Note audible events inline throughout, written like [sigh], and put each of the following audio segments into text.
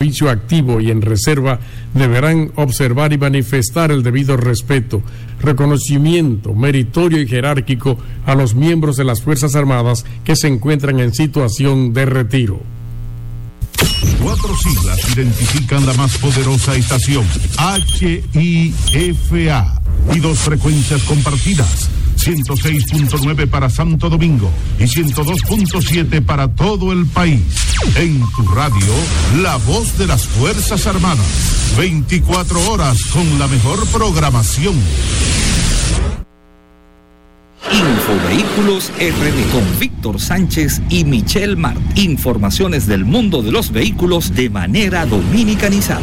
servicio activo y en reserva deberán observar y manifestar el debido respeto, reconocimiento meritorio y jerárquico a los miembros de las Fuerzas Armadas que se encuentran en situación de retiro. Cuatro siglas identifican la más poderosa estación, HIFA, y dos frecuencias compartidas. 106.9 para Santo Domingo y 102.7 para todo el país. En tu radio, la voz de las Fuerzas Armadas. 24 horas con la mejor programación. Infovehículos RD con Víctor Sánchez y Michelle Mart. Informaciones del mundo de los vehículos de manera dominicanizada.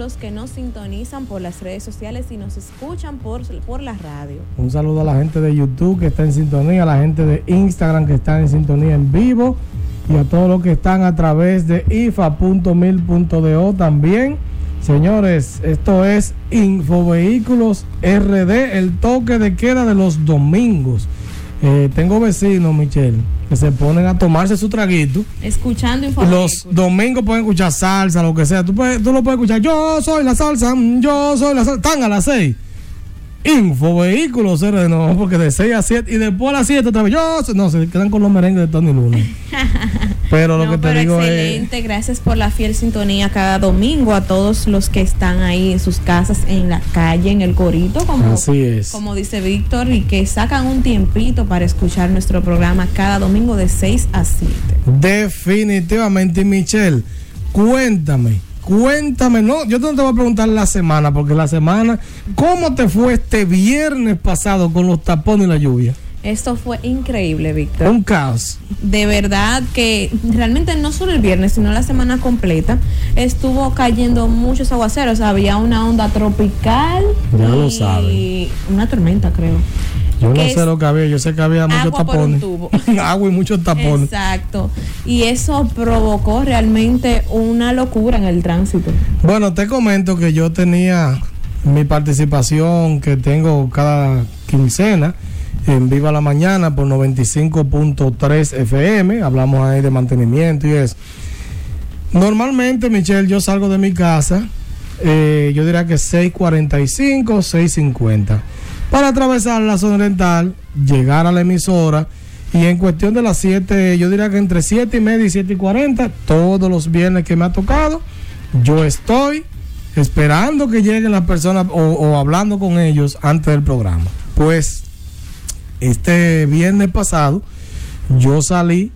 Los que nos sintonizan por las redes sociales y nos escuchan por, por la radio. Un saludo a la gente de YouTube que está en sintonía, a la gente de Instagram que está en sintonía en vivo y a todos los que están a través de ifa.mil.do también. Señores, esto es Infovehículos RD, el toque de queda de los domingos. Eh, tengo vecinos, Michelle, que se ponen a tomarse su traguito. Escuchando Los informativos. domingos pueden escuchar salsa, lo que sea. Tú, puedes- tú lo puedes escuchar. Yo soy la salsa, mm, yo soy la salsa. Están a las 6. Info vehículos, no, porque de 6 a 7 y después a las 7 otra vez. Yo no, se quedan con los merengues de Tony Luna. [laughs] Pero lo No, que te pero digo es. excelente, gracias por la fiel sintonía cada domingo a todos los que están ahí en sus casas, en la calle, en el corito, como, Así es. como dice Víctor, y que sacan un tiempito para escuchar nuestro programa cada domingo de 6 a 7. Definitivamente, Michelle, cuéntame, cuéntame, no, yo no te voy a preguntar la semana, porque la semana, ¿cómo te fue este viernes pasado con los tapones y la lluvia? Esto fue increíble, Víctor. Un caos. de verdad que realmente no solo el viernes, sino la semana completa estuvo cayendo muchos aguaceros. Había una onda tropical Ya lo y una tormenta, creo. Yo no sé lo que había, yo sé que había muchos tapones. [laughs] Agua y muchos tapones. Exacto. Y eso provocó realmente una locura en el tránsito. Bueno, te comento que yo tenía mi participación que tengo cada quincena en Viva la Mañana por 95.3 FM. Hablamos ahí de mantenimiento y eso. Normalmente, Michelle, yo salgo de mi casa, eh, yo diría que 6.45, 6.50, para atravesar la zona oriental, llegar a la emisora y en cuestión de las 7, yo diría que entre 7 y media y 7 y 40, todos los viernes que me ha tocado, yo estoy esperando que lleguen las personas o, o hablando con ellos antes del programa. Pues este viernes pasado yo salí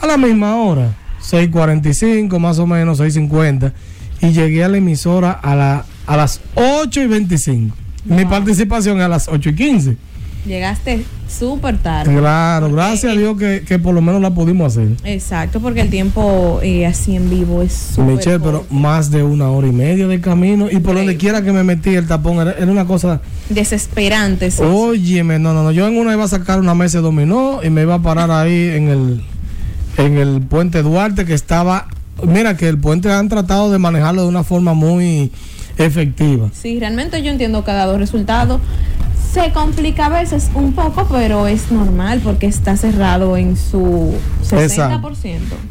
a la misma hora, 6.45 más o menos, 6.50, y llegué a la emisora a, la, a las 8 y 25. Mi participación a las 8 y 15. Llegaste súper tarde. Claro, gracias a Dios que, que por lo menos la pudimos hacer. Exacto, porque el tiempo eh, así en vivo es súper Michelle, pero más de una hora y media de camino y por donde quiera que me metí el tapón era, era una cosa desesperante. sí. Óyeme, no, no, no. Yo en una iba a sacar una mesa de dominó y me iba a parar ahí en el, en el puente Duarte que estaba. Mira que el puente han tratado de manejarlo de una forma muy efectiva. Sí, realmente yo entiendo que ha dado resultado. Se complica a veces un poco, pero es normal porque está cerrado en su 60%.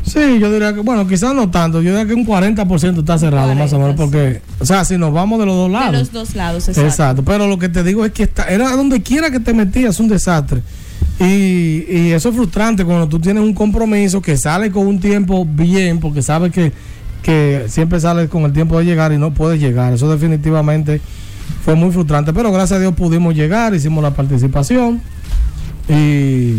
Sí, yo diría que, bueno, quizás no tanto, yo diría que un 40% está cerrado más o menos, 40, porque, o sea, si nos vamos de los dos De lados. los dos lados, exacto. Exacto, pero lo que te digo es que está, era donde quiera que te metías un desastre. Y, y eso es frustrante cuando tú tienes un compromiso que sale con un tiempo bien, porque sabes que, que siempre sales con el tiempo de llegar y no puedes llegar. Eso definitivamente fue muy frustrante, pero gracias a Dios pudimos llegar, hicimos la participación y,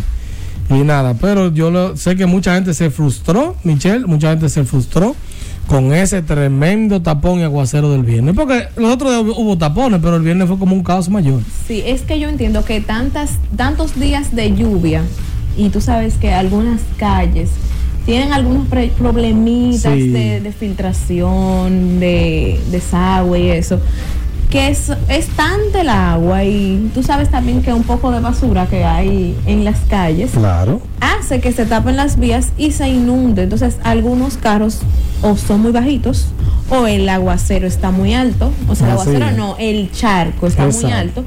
y nada, pero yo lo- sé que mucha gente se frustró, Michelle, mucha gente se frustró con ese tremendo tapón y aguacero del viernes, porque los otros días hubo tapones, pero el viernes fue como un caos mayor. Sí, es que yo entiendo que tantas, tantos días de lluvia y tú sabes que algunas calles tienen algunos problemitas Sí. de, de filtración, de desagüe y eso, que es, es tanta el agua y tú sabes también que un poco de basura que hay en las calles Claro. hace que se tapen las vías y se inunde. Entonces, algunos carros o son muy bajitos o el aguacero está muy alto. O sea, el Así aguacero no, el charco está Exacto. muy alto.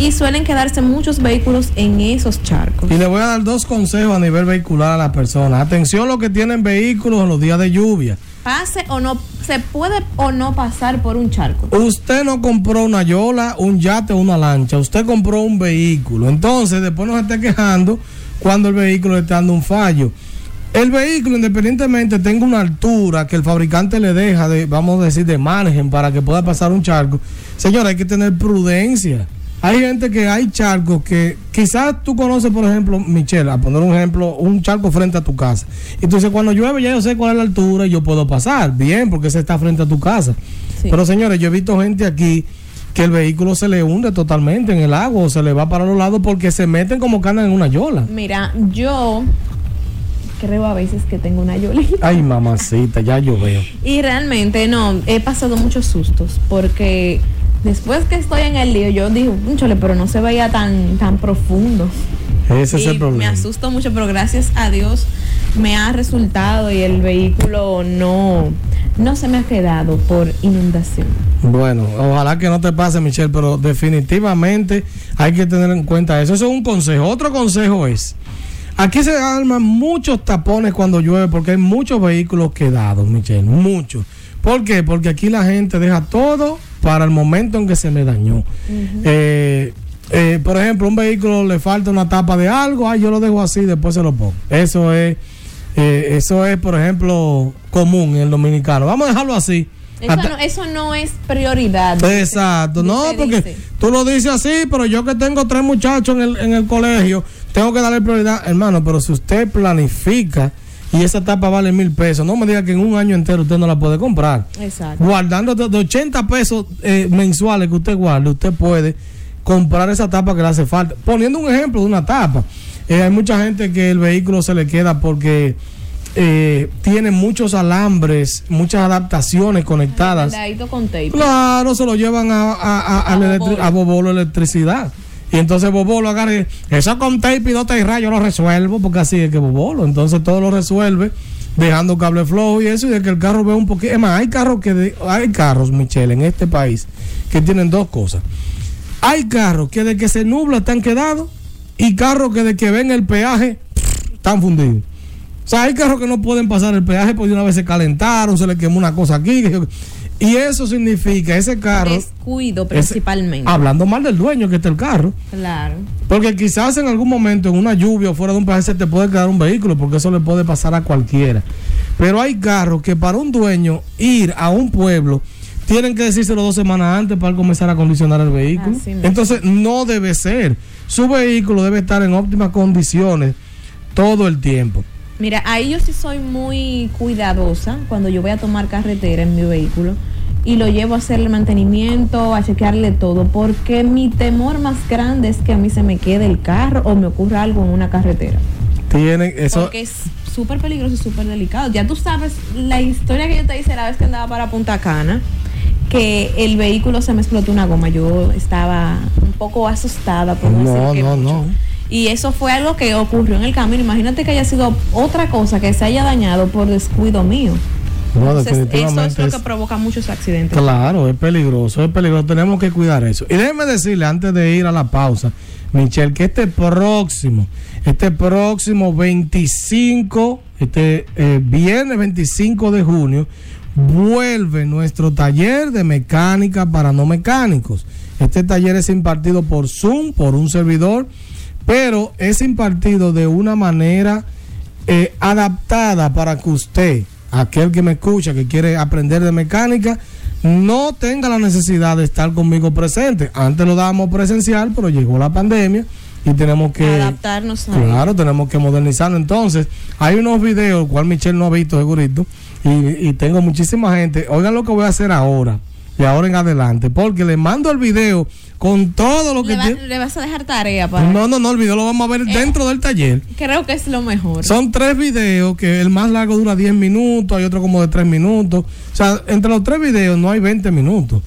Y suelen quedarse muchos vehículos en esos charcos. Y le voy a dar dos consejos a nivel vehicular a las personas. Atención los que tienen vehículos en los días de lluvia. Pase o no, se puede o no pasar por un charco. Usted no compró una yola, un yate o una lancha. Usted compró un vehículo. Entonces, después no se esté quejando cuando el vehículo le está dando un fallo. El vehículo, independientemente, tenga una altura que el fabricante le deja de, vamos a decir, de margen para que pueda pasar un charco. Señora, hay que tener prudencia. Hay gente que hay charcos que quizás tú conoces, por ejemplo, Michelle, a poner un ejemplo, un charco frente a tu casa. Y tú dices, cuando llueve ya yo sé cuál es la altura y yo puedo pasar. Bien, porque ese está frente a tu casa. Sí. Pero señores, yo he visto gente aquí que el vehículo se le hunde totalmente en el agua o se le va para los lados porque se meten como andan en una yola. Mira, yo creo a veces que tengo una yolita. Ay, mamacita, ya yo veo. Y realmente no, he pasado muchos sustos porque después que estoy en el lío, yo digo, chole, pero no se veía tan, tan profundo. Ese es el me problema. asusto mucho, pero gracias a Dios me ha resultado y el vehículo no, no se me ha quedado por inundación. Bueno, ojalá que no te pase, Michelle, pero definitivamente hay que tener en cuenta eso. Eso es un consejo. Otro consejo es, Aquí se arman muchos tapones cuando llueve porque hay muchos vehículos quedados, Michelle, muchos. ¿Por qué? Porque aquí la gente deja todo para el momento en que se me dañó. Eh, eh, por ejemplo, un vehículo le falta una tapa de algo, ay, yo lo dejo así, después se lo pongo. Eso es, eh, eso es, por ejemplo, común en el dominicano. Vamos a dejarlo así. Eso Hasta- no, eso no es prioridad. Exacto, no, porque dice. tú lo dices así, pero yo que tengo tres muchachos en el, en el colegio, tengo que darle prioridad, hermano, pero si usted planifica y esa tapa vale mil pesos, no me diga que en un año entero usted no la puede comprar. Exacto. Guardando de de 80 pesos eh, mensuales que usted guarde, usted puede comprar esa tapa que le hace falta. Poniendo un ejemplo de una tapa, eh, hay mucha gente que el vehículo se le queda porque eh, tiene muchos alambres, muchas adaptaciones conectadas. Con tape. Claro, se lo llevan a, a, a, Bobolo. a Bobolo electricidad. Y entonces Bobolo agarra y eso con tape y dos rayos yo lo resuelvo, porque así es que Bobolo. Entonces todo lo resuelve dejando cable flojo y eso, y de que el carro vea un poquito. Es más, hay carros que hay carros, Michelle, en este país que tienen dos cosas. Hay carros que de que se nubla están quedados y carros que de que ven el peaje están fundidos. O sea, hay carros que no pueden pasar el peaje porque una vez se calentaron, se le quemó una cosa aquí. que- Y eso significa ese carro. Descuido ese- principalmente. hablando mal del dueño que está el carro. Claro. Porque quizás en algún momento, en una lluvia o fuera de un peaje, se te puede quedar un vehículo, porque eso le puede pasar a cualquiera. Pero hay carros que para un dueño ir a un pueblo, tienen que decírselo dos semanas antes para comenzar a condicionar el vehículo. Entonces, no debe ser. Su vehículo debe estar en óptimas condiciones todo el tiempo. Mira, ahí yo sí soy muy cuidadosa cuando yo voy a tomar carretera en mi vehículo y lo llevo a hacerle mantenimiento, a chequearle todo, porque mi temor más grande es que a mí se me quede el carro o me ocurra algo en una carretera. Tienen eso. Porque es súper peligroso y súper delicado. Ya tú sabes la historia que yo te hice la vez que andaba para Punta Cana, que el vehículo se me explotó una goma. Yo estaba un poco asustada por no, No, no, mucho. no. Y eso fue algo que ocurrió en el camino. Imagínate que haya sido otra cosa que se haya dañado por descuido mío. No, Entonces, eso es lo que provoca muchos accidentes. Claro, es peligroso, es peligroso. Tenemos que cuidar eso. Y déjeme decirle antes de ir a la pausa, Michelle, que este próximo, este próximo 25, este eh, viernes 25 de junio, vuelve nuestro taller de mecánica para no mecánicos. Este taller es impartido por Zoom, por un servidor, pero es impartido de una manera eh, adaptada para que usted, aquel que me escucha, que quiere aprender de mecánica, no tenga la necesidad de estar conmigo presente. Antes lo dábamos presencial, pero llegó la pandemia y tenemos que... Adaptarnos a Claro, tenemos que modernizarlo. Entonces, hay unos videos, cual Michelle no ha visto, segurito, y, y tengo muchísima gente. Oigan lo que voy a hacer ahora, de ahora en adelante, porque le mando el video con todo lo que le, va- tiene. le vas a dejar tarea para. No, no, no, el video lo vamos a ver Eh. dentro del taller. Creo que es lo mejor. Son tres videos, que el más largo dura 10 minutos, hay otro como de 3 minutos. O sea, entre los tres videos no hay 20 minutos.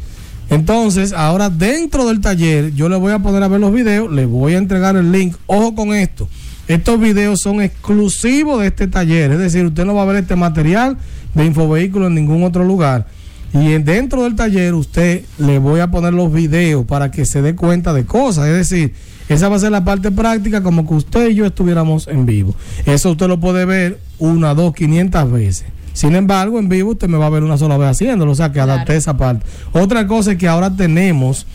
Entonces, ahora dentro del taller, yo le voy a poner a ver los videos, le voy a entregar el link. Ojo con esto. Estos videos son exclusivos de este taller, es decir, usted no va a ver este material de Infovehículo en ningún otro lugar. Y en- dentro del taller usted le voy a poner los videos para que se dé cuenta de cosas. Es decir, esa va a ser la parte práctica como que usted y yo estuviéramos en vivo. Eso usted lo puede ver una, dos, quinientas veces. Sin embargo, en vivo usted me va a ver una sola vez haciéndolo. O sea, que Claro. adapté esa parte. Otra cosa es que ahora tenemos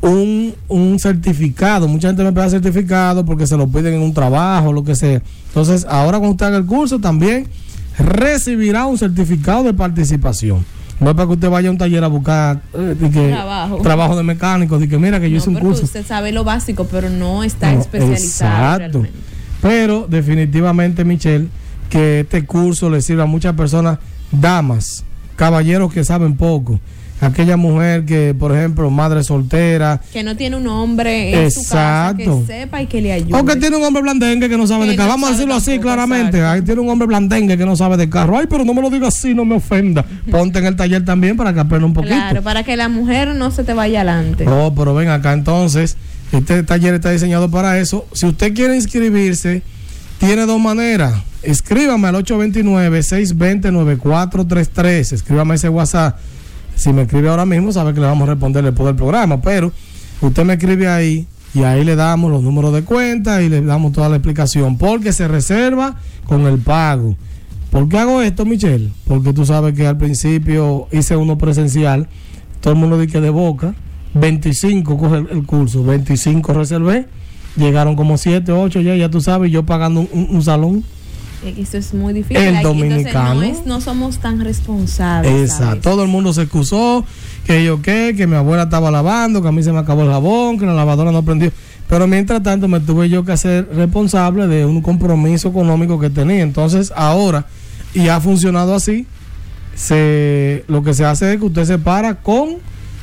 un, un certificado. Mucha gente me pide certificado porque se lo piden en un trabajo, lo que sea. Entonces, ahora cuando usted haga el curso también recibirá un certificado de participación. No es para que usted vaya a un taller a buscar eh, que- Trabajo. trabajo de mecánico, de que mira que yo No, hice un curso. Usted sabe lo básico, pero no está No, especializado. Exacto. realmente. Pero definitivamente, Michelle, que este curso le sirve a muchas personas, damas, caballeros que saben poco. Aquella mujer que, por ejemplo, madre soltera, Que no tiene un hombre en su casa Exacto. que sepa y que le ayude. o que tiene un hombre blandengue que no sabe Que de carro. no Vamos a decirlo así claramente. Ahí tiene un hombre blandengue que no sabe de carro. Ay, pero no me lo diga así, no me ofenda. Ponte en el taller también para que aprenda un poquito. Claro, para que la mujer no se te vaya adelante. Oh, pero ven acá entonces. Este taller está diseñado para eso. Si usted quiere inscribirse, tiene dos maneras. Escríbame al 829-620-9433. Escríbame ese WhatsApp. Si me escribe ahora mismo, sabe que le vamos a responder después del programa. Pero usted me escribe ahí y ahí le damos los números de cuenta y le damos toda la explicación, porque se reserva con el pago. ¿Por qué hago esto, Michelle? Porque tú sabes que al principio hice uno presencial, todo el mundo dice de boca, 25 coge el, curso, 25 reservé, llegaron como 7, 8 ya, ya tú sabes, yo pagando un salón. Eh, Eso es muy difícil. El Aquí, dominicano. no, es- no somos tan responsables. Exacto. Todo el mundo se excusó, que yo qué, que mi abuela estaba lavando, que a mí se me acabó el jabón, que la lavadora no prendió. Pero mientras tanto me tuve yo que hacer responsable de un compromiso económico que tenía. Entonces ahora, y ha funcionado así, se, lo que se hace es que usted se para con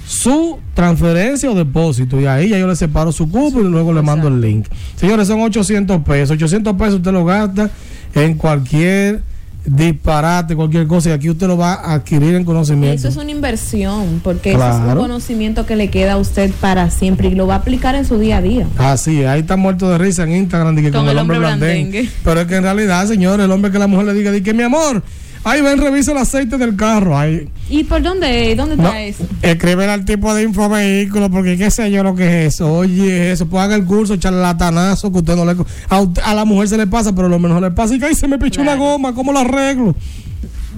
su transferencia o depósito y ahí ya yo le separo su cupo y luego le mando el link. Señores, son 800 pesos. 800 pesos usted lo gasta en cualquier disparate, cualquier cosa y aquí usted lo va a adquirir en conocimiento. Eso es una inversión, porque eso es un conocimiento que le queda a usted para siempre y lo va a aplicar en su día a día. Así, ahí está muerto de risa en Instagram de que con, el hombre blandengue. Pero es que en realidad, señores, el hombre que la mujer le diga, di que mi amor, ahí ven, revisa el aceite del carro. Ahí, ¿Y por dónde? ¿Dónde no, está eso? escribe al tipo de infovehículo, porque qué sé yo lo que es eso. Oye, eso, pues haga el curso, charlatanazo, que usted no le. A, la mujer se le pasa, pero a lo menos le pasa. Y que ahí se me pichó una Claro. goma, ¿cómo lo arreglo?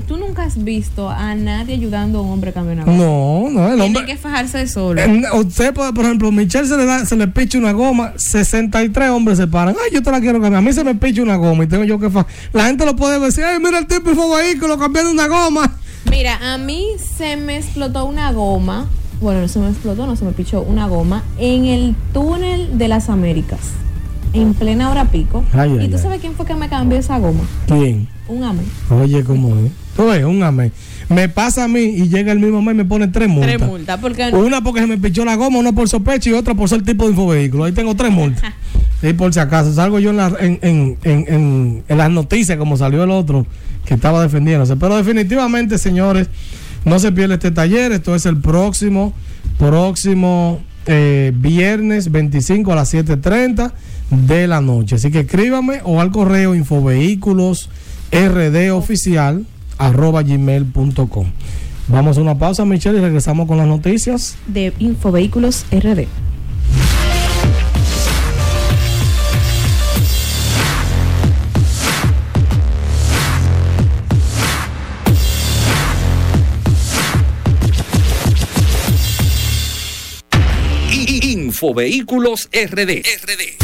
Tú nunca has visto a nadie ayudando a un hombre a cambiar una goma. No, no, el Tiene hombre. que fajarse solo. Eh, Usted, por por ejemplo, Michelle se le da, se le picha una goma, 63 hombres se paran. Ay, yo te la quiero cambiar. A mí se me picha una goma y tengo yo que fa- La gente lo puede decir, ay, mira el tipo de vehículo cambiando una goma. Mira, a mí se me explotó una goma. Bueno, no se me explotó, no se me pichó una goma en el túnel de las Américas. En plena hora pico. Ay, ¿Y ay, tú ay. sabes quién fue que me cambió esa goma? ¿Quién? Un amén. Oye, ¿cómo es? Tú ves, un amén. Me pasa a mí y llega el mismo mes y me pone tres multas. Tres multas. Porque Una porque se me pichó la goma, una por sospecha y otra por ser tipo de infovehículo. Ahí tengo tres multas. [laughs] Y por si acaso, salgo yo en, la- en, en, en, en- en las noticias como salió el otro que estaba defendiéndose. Pero definitivamente, señores, no se pierde este taller. Esto es el próximo, próximo eh, viernes 25 a las 7.30 de la noche. Así que escríbame o al correo infovehículos rd oficial arroba gmail.com. Vamos a una pausa, Michelle, y regresamos con las noticias. de Infovehículos RD. Infovehículos RD. RD.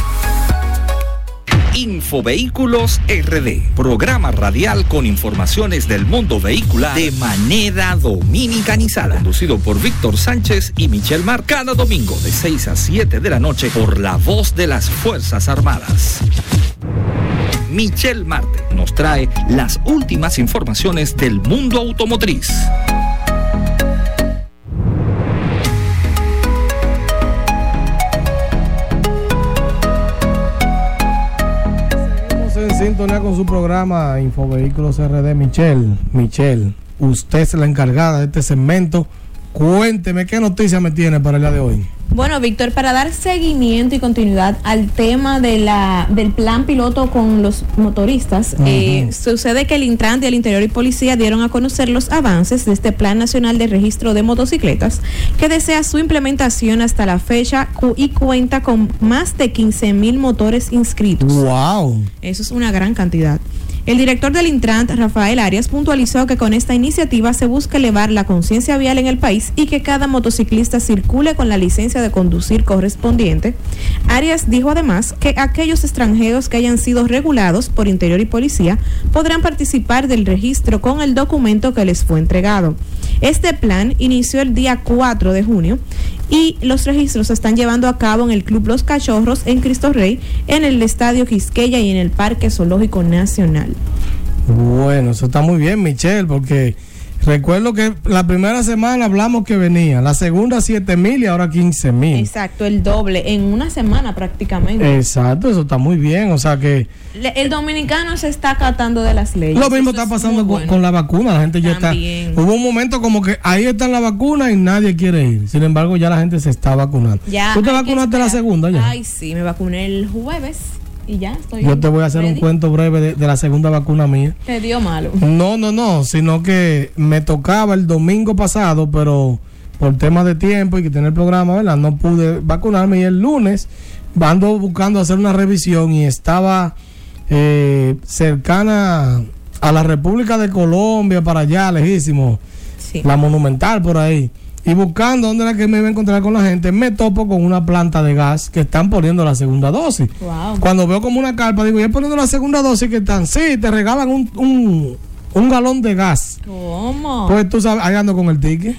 Infovehículos RD, programa radial con informaciones del mundo vehicular de manera dominicanizada, conducido por Víctor Sánchez y Michelle Mar, cada domingo de 6 a 7 de la noche por la voz de las Fuerzas Armadas. Michelle Marte nos trae las últimas informaciones del mundo automotriz. Con su programa Infovehículos RD. Michelle, Michelle, usted es la encargada de este segmento. Cuénteme qué noticia me tiene para el día de hoy. Bueno, Víctor, para dar seguimiento y continuidad al tema de la, del plan piloto con los motoristas, eh, sucede que el Intran del Interior y Policía dieron a conocer los avances de este Plan Nacional de Registro de Motocicletas, que desea su implementación hasta la fecha y cuenta con más de 15 mil motores inscritos. ¡Wow! Eso es una gran cantidad. El director del Intran, Rafael Arias, puntualizó que con esta iniciativa se busca elevar la conciencia vial en el país y que cada motociclista circule con la licencia de conducir correspondiente. Arias dijo además que aquellos extranjeros que hayan sido regulados por Interior y Policía podrán participar del registro con el documento que les fue entregado. Este plan inició el día 4 de junio y los registros se están llevando a cabo en el Club Los Cachorros en Cristo Rey, en el Estadio Quisqueya y en el Parque Zoológico Nacional. Bueno, eso está muy bien, Michelle, porque recuerdo que la primera semana hablamos que venía, la segunda 7 mil y ahora 15 mil. Exacto, el doble, en una semana prácticamente. Exacto, eso está muy bien, o sea que... Le- El dominicano se está acatando de las leyes. Lo mismo Eso está es pasando con, bueno. con la vacuna, la gente ya También. está... Hubo un momento como que ahí está la vacuna y nadie quiere ir, sin embargo ya la gente se está vacunando. Ya, ¿Tú te vacunaste la segunda ya? Ay, sí, me vacuné el jueves y ya estoy. Yo te voy a hacer un cuento breve de, de la segunda vacuna mía. Te dio malo. No, no, no, sino que me tocaba el domingo pasado, pero por temas de tiempo y que tener programa, ¿verdad? No pude vacunarme y el lunes ando buscando hacer una revisión y estaba eh, cercana a la República de Colombia, para allá, lejísimo, Sí. la Monumental por ahí. Y buscando dónde era que me iba a encontrar con la gente, me topo con una planta de gas que están poniendo la segunda dosis. Wow. Cuando veo como una carpa, digo, ya poniendo la segunda dosis que están, sí, te regalan un, un, un galón de gas. ¿Cómo? Pues tú sabes, ahí ando con el ticket.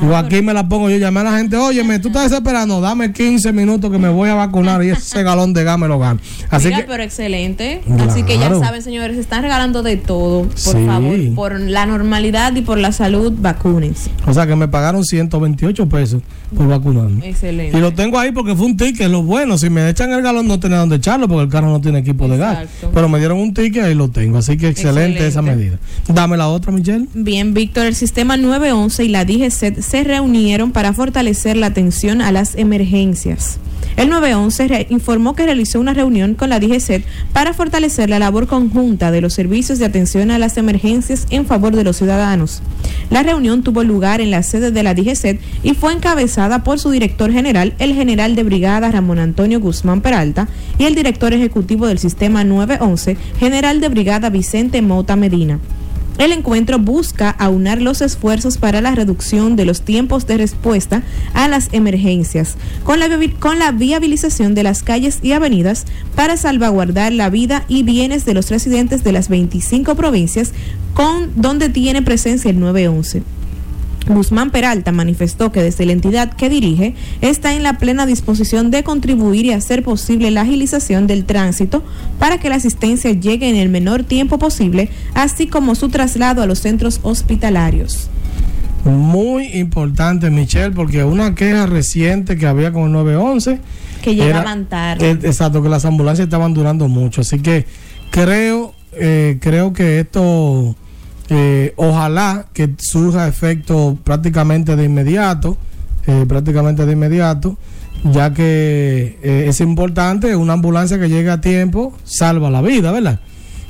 Digo, Ah, aquí me la pongo yo, llamé a la gente, óyeme, tú estás desesperando, dame 15 minutos que me voy a vacunar y ese galón de gas me lo gano. Así Mira, que, pero excelente. Así que ya saben, señores, se están regalando de todo. Por Sí. favor, por la normalidad y por la salud, vacúnense. o sea que me pagaron 128 pesos por vacunarme. Excelente. Y lo tengo ahí porque fue un ticket, lo bueno, si me echan el galón no tenía dónde echarlo porque el carro no tiene equipo de gas. Pero me dieron un ticket y lo tengo, así que excelente, esa medida. Dame la otra, Michelle. Bien, Víctor, el sistema 911 y la DGCET se reunieron para fortalecer la atención a las emergencias. El 911 re- informó que realizó una reunión con la DGCET para fortalecer la labor conjunta de los servicios de atención a las emergencias en favor de los ciudadanos. La reunión tuvo lugar en la sede de la DGCET y fue encabezada por su director general, el general de brigada Ramón Antonio Guzmán Peralta, y el director ejecutivo del sistema 911, general de brigada Vicente Mota Medina. El encuentro busca aunar los esfuerzos para la reducción de los tiempos de respuesta a las emergencias, con la, viabilización de las calles y avenidas para salvaguardar la vida y bienes de los residentes de las 25 provincias con donde tiene presencia el 911. Guzmán Peralta manifestó que desde la entidad que dirige está en la plena disposición de contribuir y hacer posible la agilización del tránsito para que la asistencia llegue en el menor tiempo posible, así como su traslado a los centros hospitalarios. Muy importante, Michelle, porque una queja reciente que había con el 911. Que llegaban tarde. eh, exacto, que las ambulancias estaban durando mucho. Así que creo, eh, creo que esto, eh, ojalá que surja efecto prácticamente de inmediato, eh, prácticamente de inmediato, ya que eh, es importante, una ambulancia que llegue a tiempo salva la vida, ¿verdad?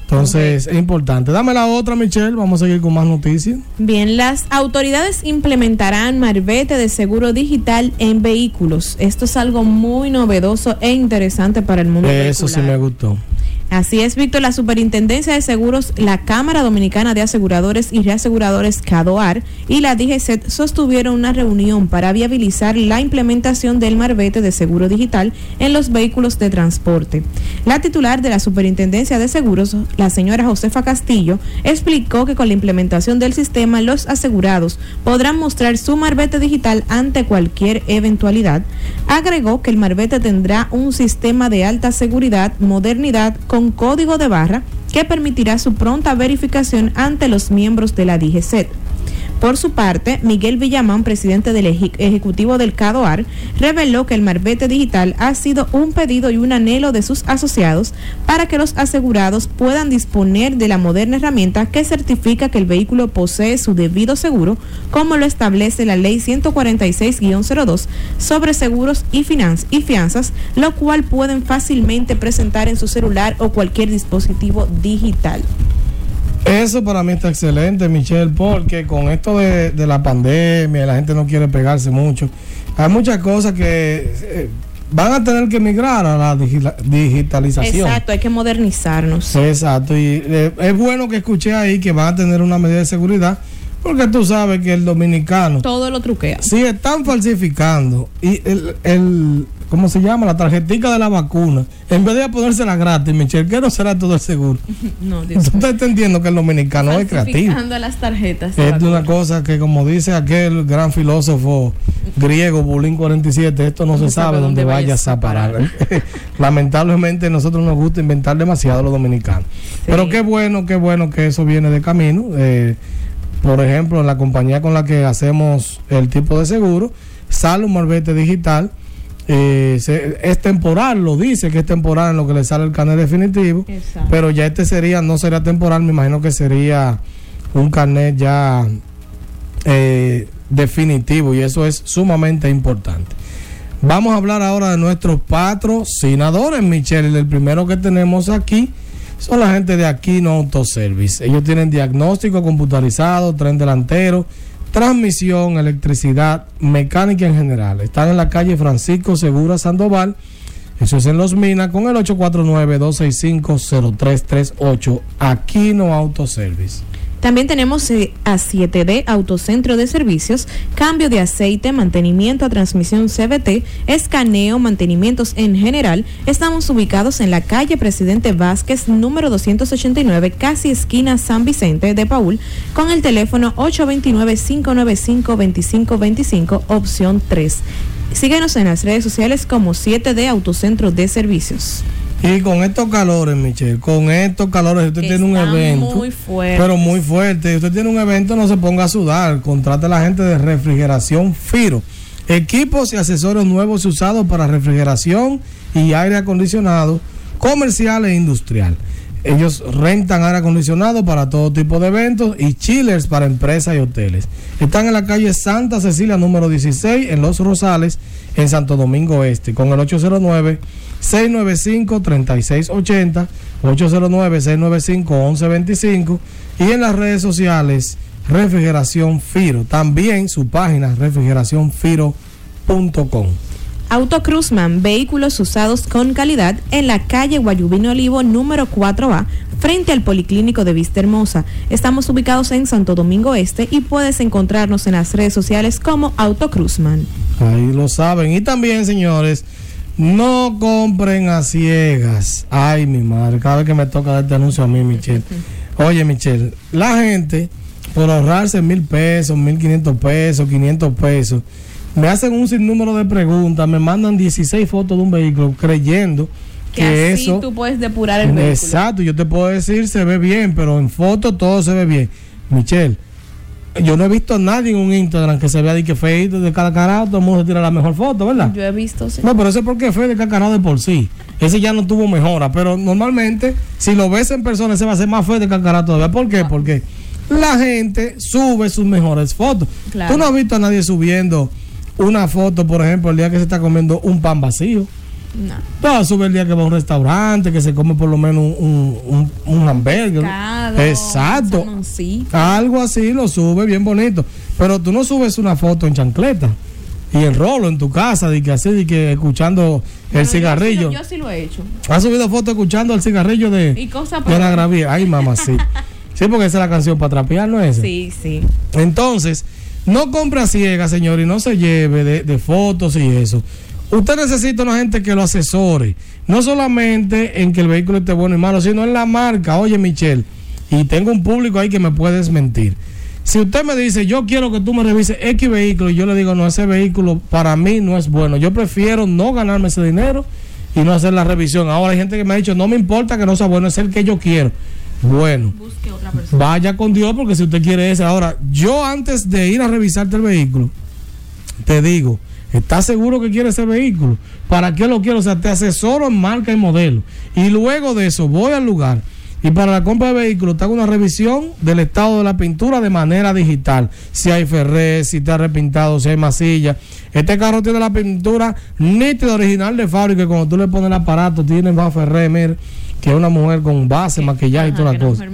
Entonces es importante. Dame la otra, Michelle, vamos a seguir con más noticias. Bien, las autoridades implementarán marbete de seguro digital en vehículos. Esto es algo muy novedoso e interesante para el mundo Eso sí me gustó. Así es, Víctor, la Superintendencia de Seguros, la Cámara Dominicana de Aseguradores y Reaseguradores CADOAR y la DGCET sostuvieron una reunión para viabilizar la implementación del marbete de seguro digital en los vehículos de transporte. La titular de la Superintendencia de Seguros, la señora Josefa Castillo, explicó que con la implementación del sistema los asegurados podrán mostrar su marbete digital ante cualquier eventualidad. Agregó que el marbete tendrá un sistema de alta seguridad, modernidad, con código de barra que permitirá su pronta verificación ante los miembros de la DGCET. Por su parte, Miguel Villamán, presidente del eje- Ejecutivo del CADOAR, reveló que el marbete digital ha sido un pedido y un anhelo de sus asociados para que los asegurados puedan disponer de la moderna herramienta que certifica que el vehículo posee su debido seguro, como lo establece la Ley 146-02 sobre seguros y, y fianzas, lo cual pueden fácilmente presentar en su celular o cualquier dispositivo digital. Eso para mí está excelente, Michelle, porque con esto de, de la pandemia, la gente no quiere pegarse mucho. Hay muchas cosas que eh, van a tener que migrar a la digitalización. Exacto, hay que modernizarnos. Exacto, y eh, es bueno que escuché ahí que van a tener una medida de seguridad, Porque tú sabes que el dominicano, Todo lo truquea. si están falsificando y el, el ¿cómo se llama? La tarjetica de la vacuna, en vez de ponérsela gratis, Michelle, ¿qué no será todo el seguro? [laughs] No, Dios Tú estás entendiendo que el dominicano es creativo. Las tarjetas. Es de una cosa que, como dice aquel gran filósofo griego, Bulín 47, esto no, se sabe dónde vayas a parar. [laughs] Lamentablemente, a nosotros nos gusta inventar demasiado los dominicanos. Pero qué bueno, qué bueno que eso viene de camino. Eh, por ejemplo, la compañía con la que hacemos el tipo de seguro, sale un marbete digital. Eh, se- es temporal, lo dice que es temporal en lo que le sale el canal definitivo. Exacto. Pero ya este sería, no sería temporal, me imagino que sería un carnet ya eh, definitivo y eso es sumamente importante. Vamos a hablar ahora de nuestros patrocinadores, Michelle. El primero que tenemos aquí son la gente de Aquino Autoservice. Ellos tienen diagnóstico computarizado, tren delantero, transmisión, electricidad, mecánica en general. Están en la calle Francisco Segura Sandoval. Eso es en Los Minas con el 849-265-0338. Aquino Autoservice. También tenemos eh, a 7D Autocentro de Servicios, cambio de aceite, mantenimiento a transmisión CBT, escaneo, mantenimientos en general. Estamos ubicados en la calle Presidente Vázquez, número 289, casi esquina San Vicente de Paul, con el teléfono 829-595-2525, opción 3. Síguenos en las redes sociales como 7D Autocentro de Servicios. Y con estos calores, Michelle, con estos calores, usted tiene un evento, muy fuertes. pero muy fuerte, usted tiene un evento, no se ponga a sudar, contrate a la gente de refrigeración Firo. Equipos y accesorios nuevos y usados para refrigeración y aire acondicionado, comercial e industrial. Ellos rentan aire acondicionado para todo tipo de eventos y chillers para empresas y hoteles. Están en la calle Santa Cecilia número 16 en Los Rosales, en Santo Domingo Este, con el 809 695-3680, 809-695-1125 y en las redes sociales Refrigeración Firo. También su página refrigeracionfiro.com. Auto Cruzman, vehículos usados con calidad en la calle Guayubino Olivo número 4A, frente al Policlínico de Vista Hermosa. Estamos ubicados en Santo Domingo Este y puedes encontrarnos en las redes sociales como Auto Cruzman. Ahí lo saben. Y también, señores, no compren a ciegas. Ay, mi madre, cada vez que me toca dar este anuncio a mí, Michelle. Oye, Michelle, la gente, por ahorrarse mil pesos, mil quinientos pesos, 500 pesos, me hacen un sinnúmero de preguntas, me mandan 16 fotos de un vehículo creyendo que, Que, así eso... tú puedes depurar el vehículo. Exacto, yo te puedo decir se ve bien, pero en foto todo se ve bien. Michelle, yo no he visto a nadie en un Instagram que se vea de que feito de cada carajo, todo el mundo se tira la mejor foto, ¿verdad? Yo he visto, sí. No, pero eso es porque fue de cacarado de por sí. Ese ya no tuvo mejora. Pero normalmente, si lo ves en persona, ese va a ser más feo de cacarado todavía. ¿Por qué? Porque la gente sube sus mejores fotos. Claro. Tú no has visto a nadie subiendo una foto, por ejemplo, el día que se está comiendo un pan vacío. No. Tú vas a subir el día que va a un restaurante, que se come por lo menos un, un, un, un hamburger. Exacto. Algo así lo sube bien bonito. Pero tú no subes una foto en chancleta y en rolo en tu casa, de que así, de que escuchando el Bueno, cigarrillo. lo- Yo sí lo he hecho. ¿Has subido foto escuchando el cigarrillo de, Y cosas de la gravía? Ay, mamá, sí. [laughs] Sí, porque esa es la canción para trapear, ¿no es? Sí, sí. Entonces, no compre a ciegas, señor, y no se lleve de, de fotos y eso. Usted necesita una gente que lo asesore, no solamente en que el vehículo esté bueno y malo, sino en la marca. Oye, Michelle, y tengo un público ahí que me puede desmentir. Si usted me dice, yo quiero que tú me revises X vehículo, y yo le digo, no, ese vehículo para mí no es bueno. Yo prefiero no ganarme ese dinero y no hacer la revisión. Ahora hay gente que me ha dicho, no me importa que no sea bueno, es el que yo quiero. Bueno, Busque otra persona. vaya con Dios porque si usted quiere ese. Ahora, yo antes de ir a revisarte el vehículo, te digo, ¿estás seguro que quieres ese vehículo? ¿Para qué lo quiero? O sea, te asesoro en marca y modelo. Y luego de eso, voy al lugar. Y para la compra de vehículos, te hago una revisión del estado de la pintura de manera digital. Si hay ferré, si está repintado, si hay masilla. Este carro tiene la pintura nítida original de fábrica. y Cuando tú le pones el aparato, tiene más ferré, mire, que es una mujer con base, maquillaje y toda la que no cosa.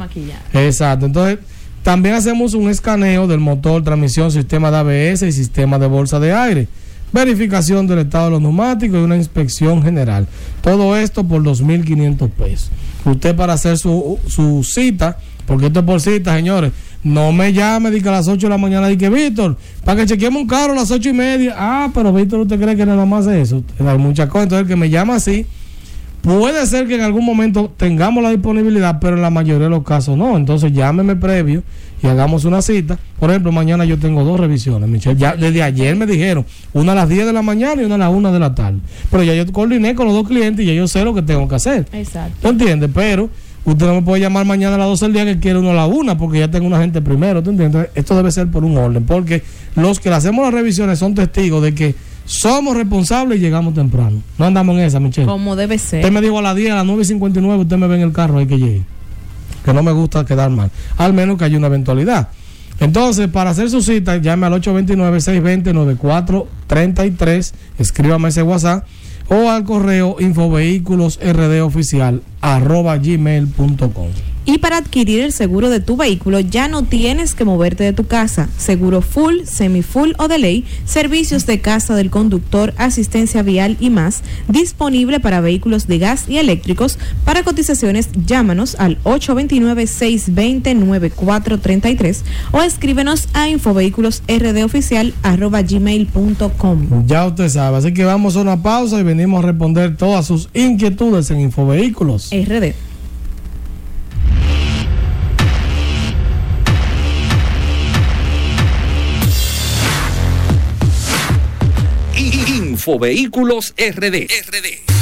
Exacto. Entonces, también hacemos un escaneo del motor, transmisión, sistema de ABS y sistema de bolsa de aire. Verificación del estado de los neumáticos y una inspección general. Todo esto por 2.500 pesos. Usted para hacer su, su cita, porque esto es por cita, señores, No me llame, diga a las 8 de la mañana, y que Víctor, para que chequeemos un carro a las 8 y media. Ah, pero Víctor, ¿usted cree que nada más eso? Hay muchas cosas. Entonces, el que me llama así, puede ser que en algún momento tengamos la disponibilidad, pero en la mayoría de los casos no. Entonces, llámeme previo y hagamos una cita. Por ejemplo, mañana yo tengo dos revisiones, Michelle. Ya desde ayer me dijeron, una a las 10 de la mañana y una a las 1 de la tarde. Pero ya yo coordiné con los dos clientes y ya yo sé lo que tengo que hacer. Exacto. ¿Tú entiendes? Pero usted no me puede llamar mañana a las 12 del día que quiere uno a la 1 porque ya tengo una gente primero. ¿Tú entiendes? Entonces, esto debe ser por un orden. Porque los que le hacemos las revisiones son testigos de que somos responsables y llegamos temprano. No andamos en esa, Michelle. Como debe ser. Usted me dijo a las 10, a las 9 y 59, usted me ve en el carro, hay que llegue. Que no me gusta quedar mal. Al menos que haya una eventualidad. Entonces, para hacer su cita, llame al 829-620-9433, escríbame ese WhatsApp o al correo infovehículosrdoficial arroba gmail.com. Y para adquirir el seguro de tu vehículo ya no tienes que moverte de tu casa. Seguro full, semi-full o de ley, servicios de casa del conductor, asistencia vial y más, disponible para vehículos de gas y eléctricos. Para cotizaciones, llámanos al 829-620-9433 o escríbenos a infovehículosrdoficial.gmail.com. Ya usted sabe, así que vamos a una pausa y venimos a responder todas sus inquietudes en Infovehículos. RD. Infovehículos RD. RD.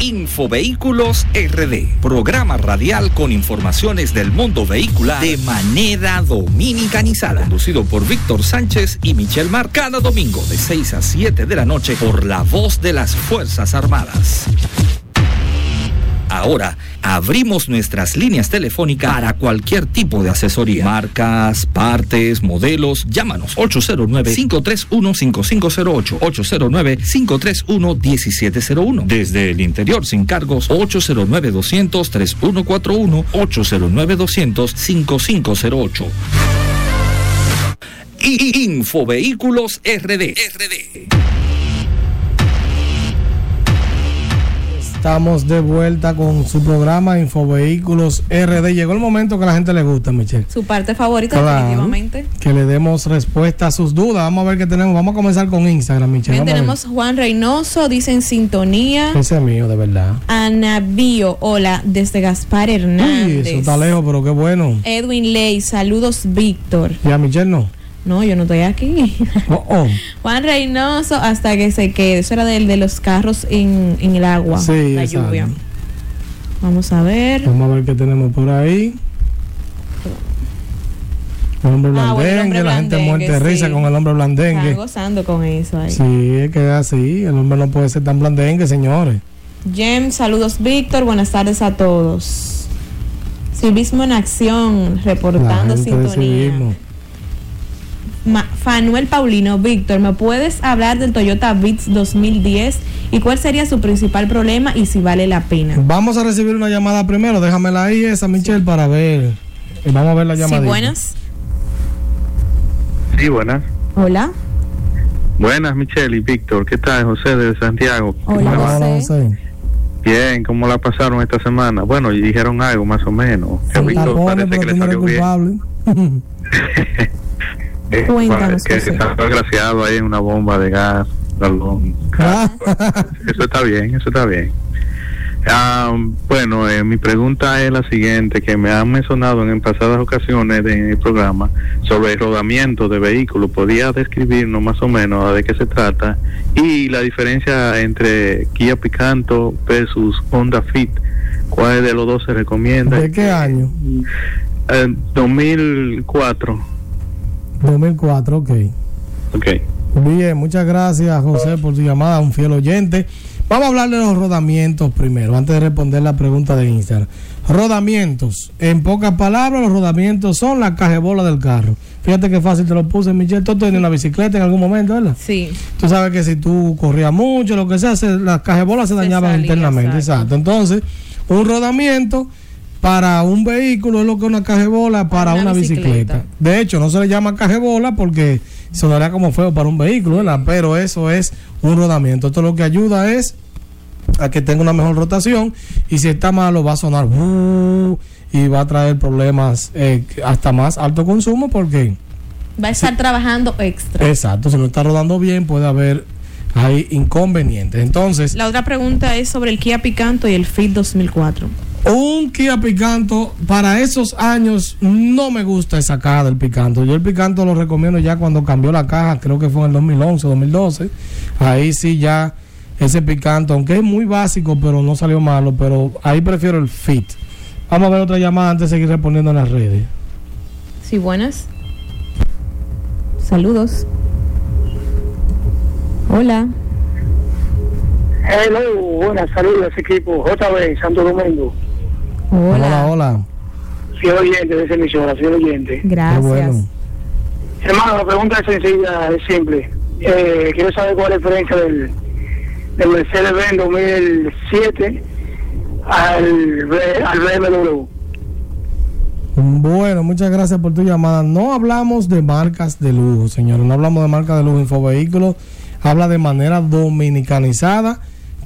Infovehículos RD, programa radial con informaciones del mundo vehicular de manera dominicanizada, conducido por Víctor Sánchez y Michelle Mar, cada domingo de 6 a 7 de la noche por la voz de las Fuerzas Armadas. Ahora abrimos nuestras líneas telefónicas para cualquier tipo de asesoría. Marcas, partes, modelos. Llámanos 809-531-5508. 809-531-1701. Desde el interior sin cargos 809-200-3141. 809-200-5508. Infovehículos RD. RD. Estamos de vuelta con su programa Infovehículos RD. Llegó el momento que a la gente le gusta, Michelle. Su parte favorita, Claro, definitivamente. Que le demos respuesta a sus dudas. Vamos a ver qué tenemos. Vamos a comenzar con Instagram, Michelle. Bien, tenemos Juan Reynoso, dice en sintonía. Ese es mío, de verdad. Ana Bio, hola, desde Gaspar Uy, Hernández. eso está lejos, pero qué bueno. Edwin Ley, saludos Víctor. Ya, Michelle, no. No, yo no estoy aquí. Oh, oh. [laughs] Juan Reynoso, hasta que se quede. Eso era del de los carros en, en el agua, Sí, la exacto. lluvia. Vamos a ver. Vamos a ver qué tenemos por ahí. El hombre Ah, bueno, el blandengue, hombre la gente muerte de risa con el hombre Están blandengue. gozando con eso ahí. Sí, es que así. El hombre no puede ser tan blandengue, señores. Jem, saludos Víctor, buenas tardes a todos. Civismo en acción, reportando sintonía. Ma- Fanuel Paulino, Víctor, ¿me puedes hablar del Toyota Vitz 2010 y cuál sería su principal problema y si vale la pena? Vamos a recibir una llamada primero. Déjamela ahí, esa, Michelle, para ver. Y vamos a ver la Sí, llamada. buenas. Sí, buenas. Hola. Buenas, Michelle y Víctor. ¿Qué tal? José de Santiago. Hola, José. José. Bien, ¿cómo la pasaron esta semana? Bueno, y dijeron algo más o menos. Que Sí. Víctor Tapones, parece que le salió bien. [laughs] Eh, Cuéntanos, que José. se salió agraciado ahí en una bomba de gas. galón. Ah. Eso está bien, eso está bien. Ah, bueno, eh, mi pregunta es la siguiente, que me han mencionado en, pasadas ocasiones de- en el programa sobre el rodamiento de vehículos. ¿Podría describirnos más o menos de qué se trata? Y la diferencia entre Kia Picanto versus Honda Fit. ¿Cuál de los dos se recomienda? ¿De qué año? Eh, 2004. 2004, ok. Ok. Bien, muchas gracias José por tu llamada, un fiel oyente. Vamos a hablar de los rodamientos primero, antes de responder la pregunta de Instagram. Rodamientos, en pocas palabras, los rodamientos son la cajebola del carro. Fíjate qué fácil te lo puse, Michelle. Tú tenías una bicicleta en algún momento, ¿verdad? Sí. Tú sabes que si tú corrías mucho, lo que sea, se- las cajebolas se Se dañaban salía, internamente. exacto. Exacto. Entonces, un rodamiento para un vehículo es lo que es una cajebola para Una una, bicicleta. bicicleta. De hecho, no se le llama cajebola porque sonaría como feo para un vehículo, ¿verdad? Pero eso es un rodamiento. Esto lo que ayuda es a que tenga una mejor rotación y si está malo va a sonar "Uh", y va a traer problemas eh, hasta más alto consumo porque Va a estar trabajando extra. exacto si no está rodando bien puede haber hay inconvenientes entonces La otra pregunta es sobre el Kia Picanto y el Fit 2004. Un Kia Picanto para esos años no me gusta esa caja del Picanto yo el Picanto lo recomiendo ya cuando cambió la caja creo que fue en el 2011 2012 ahí sí ya ese Picanto aunque es muy básico pero no salió malo pero ahí prefiero el Fit vamos a ver otra llamada antes de seguir respondiendo en las redes Sí, buenas. Saludos. Hola. Hello, buenas saludos equipo. JB, Santo Domingo. Hola. hola hola Soy oyente de esa emisora, soy oyente. Qué Gracias. bueno. Hermano, la pregunta es sencilla, es simple. Eh, quiero saber cuál es la diferencia del, del Mercedes-Benz 2007 al, al BMW. Bueno, muchas gracias por tu llamada. No hablamos de marcas de lujo, señores. No hablamos de marcas de lujo. Infovehículos habla de manera dominicanizada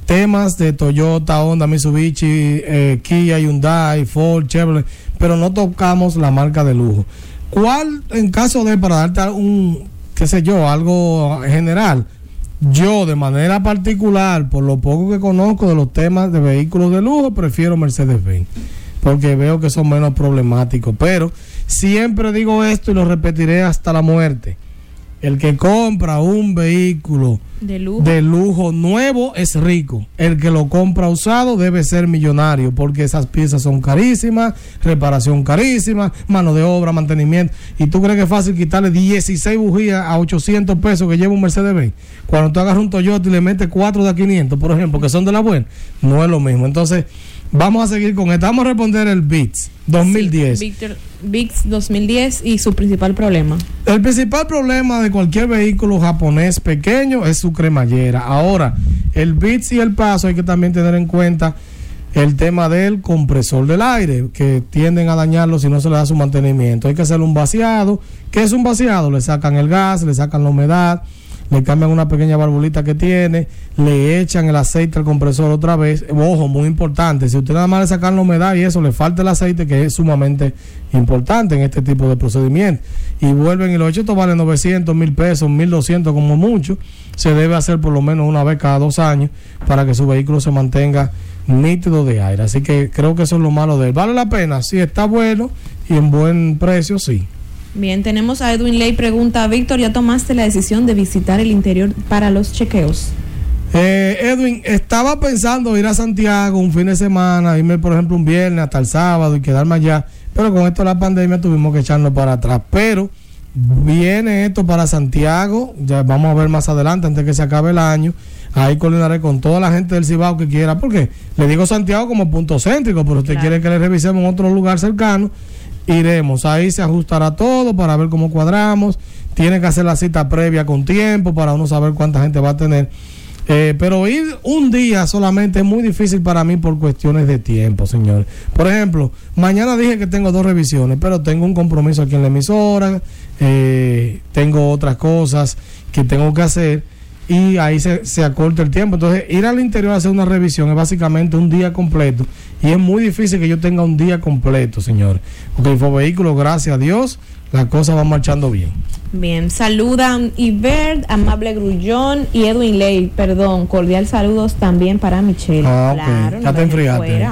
temas de Toyota, Honda, Mitsubishi, eh, Kia, Hyundai, Ford, Chevrolet, pero no tocamos la marca de lujo. ¿Cuál, en caso de, para darte un, qué sé yo, algo general, yo de manera particular, por lo poco que conozco de los temas de vehículos de lujo, prefiero Mercedes-Benz, porque veo que son menos problemáticos. Pero siempre digo esto y lo repetiré hasta la muerte. El que compra un vehículo De lujo. de lujo nuevo es rico. El que lo compra usado debe ser millonario porque esas piezas son carísimas, reparación carísima, mano de obra, mantenimiento. ¿Y tú crees que es fácil quitarle 16 bujías a 800 pesos que lleva un Mercedes-Benz? Cuando tú agarras un Toyota y le metes 4 de a 500, por ejemplo, que son de la buena, no es lo mismo. Entonces, vamos a seguir con esto. Vamos a responder el BITS 2010. Sí, Victor, VIX 2010 y su principal problema. El principal problema de cualquier vehículo japonés pequeño es su cremallera. Ahora, el bits y el paso hay que también tener en cuenta el tema del compresor del aire, que tienden a dañarlo si no se le da su mantenimiento. Hay que hacerle un vaciado. ¿Qué es un vaciado? Le sacan el gas, le sacan la humedad, le cambian una pequeña valvulita que tiene, le echan el aceite al compresor otra vez. Ojo, muy importante, si usted nada más le sacan la humedad y eso, le falta el aceite, que es sumamente importante en este tipo de procedimientos. Y vuelven y los esto vale 900, 1000 pesos, 1200 como mucho. Se debe hacer por lo menos una vez cada dos años para que su vehículo se mantenga nítido de aire. Así que creo que eso es lo malo de él. ¿Vale la pena? Sí, está bueno y en buen precio, sí. Bien, tenemos a Edwin Ley. Pregunta, Víctor, ¿ya tomaste la decisión de visitar el interior para los chequeos? Eh, Edwin, estaba pensando ir a Santiago un fin de semana, irme por ejemplo un viernes hasta el sábado y quedarme allá, pero con esto de la pandemia tuvimos que echarnos para atrás. Pero viene esto para Santiago, ya vamos a ver más adelante antes que se acabe el año. Ahí coordinaré con toda la gente del Cibao que quiera, porque le digo Santiago como punto céntrico, pero usted Claro. quiere que le revisemos en otro lugar cercano, iremos. Ahí se ajustará todo para ver cómo cuadramos. Tiene que hacer la cita previa con tiempo para uno saber cuánta gente va a tener. Eh, pero ir un día solamente es muy difícil para mí por cuestiones de tiempo, señores. Por ejemplo, mañana dije que tengo dos revisiones, pero tengo un compromiso aquí en la emisora, eh, tengo otras cosas que tengo que hacer y ahí se, se acorta el tiempo. Entonces, ir al interior a hacer una revisión es básicamente un día completo y es muy difícil que yo tenga un día completo, señores. Porque Infovehículos, gracias a Dios, las cosas van marchando bien. Bien, saludan Ibert, Amable Grullón y Edwin Ley. Perdón, cordial saludos también para Michelle. Ah, ok. Claro, Ya no te enfriaste.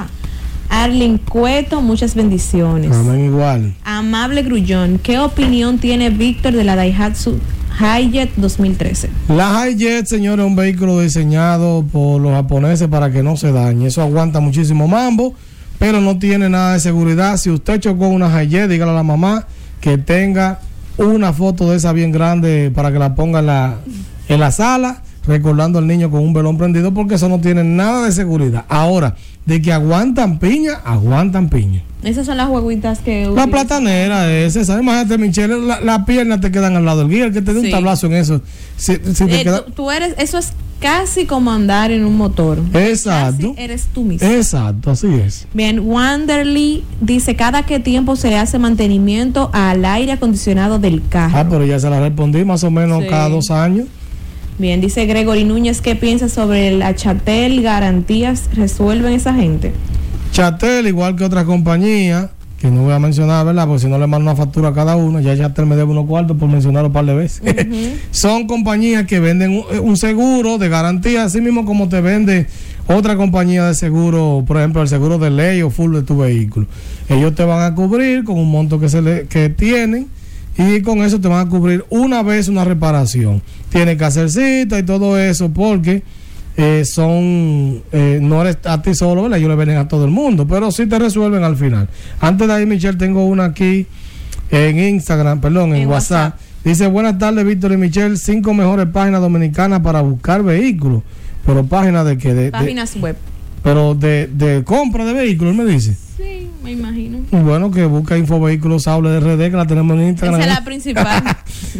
Arlin Cueto, muchas bendiciones. Amén igual. Amable Grullón, ¿qué opinión tiene Víctor de la Daihatsu Hijet 2013? La Hijet, señores, es un vehículo diseñado por los japoneses para que no se dañe. Eso aguanta muchísimo mambo, pero no tiene nada de seguridad. Si usted chocó una Hayet, dígale a la mamá que tenga una foto de esa bien grande para que la ponga en la, en la sala, recordando al niño con un velón prendido, porque eso no tiene nada de seguridad. Ahora, de que aguantan piña, aguantan piña. Esas son las huevitas que. La platanera es esa. Imagínate, Michelle, las la piernas te quedan al lado del guía, el que te dé un tablazo en eso. Si, si te Eh, queda- tú, tú eres, eso es casi como andar en un motor. Exacto. Casi eres tú mismo. Exacto, así es. Bien, Wanderly dice, ¿cada qué tiempo se hace mantenimiento al aire acondicionado del carro? Ah, pero ya se la respondí más o menos Sí. cada dos años. Bien, dice Gregory Núñez, ¿qué piensa sobre la Chatel? ¿Garantías resuelven esa gente? Chatel, igual que otras compañías, que no voy a mencionar, ¿verdad? Porque si no le mando una factura a cada uno, ya Chatel me debe unos cuartos por mencionarlo un par de veces. [laughs] Son compañías que venden un, un seguro de garantía, así mismo como te vende otra compañía de seguro, por ejemplo, el seguro de ley o full de tu vehículo. Ellos te van a cubrir con un monto que, se le, que tienen y con eso te van a cubrir una vez una reparación. Tienes que hacer cita y todo eso porque eh, son, eh, no eres a ti solo, ¿verdad? Ellos le venden a todo el mundo, pero sí te resuelven al final. Antes de ahí, Michelle, tengo una aquí en Instagram, perdón, en, En WhatsApp. WhatsApp. Dice, buenas tardes, Víctor y Michelle, cinco mejores páginas dominicanas para buscar vehículos. Pero páginas de de, de- Páginas web. pero de, de compra de vehículos, me dice. Sí, me imagino. Bueno, que busca Infovehículos de RD, que la tenemos en Instagram. Esa es la principal. [laughs]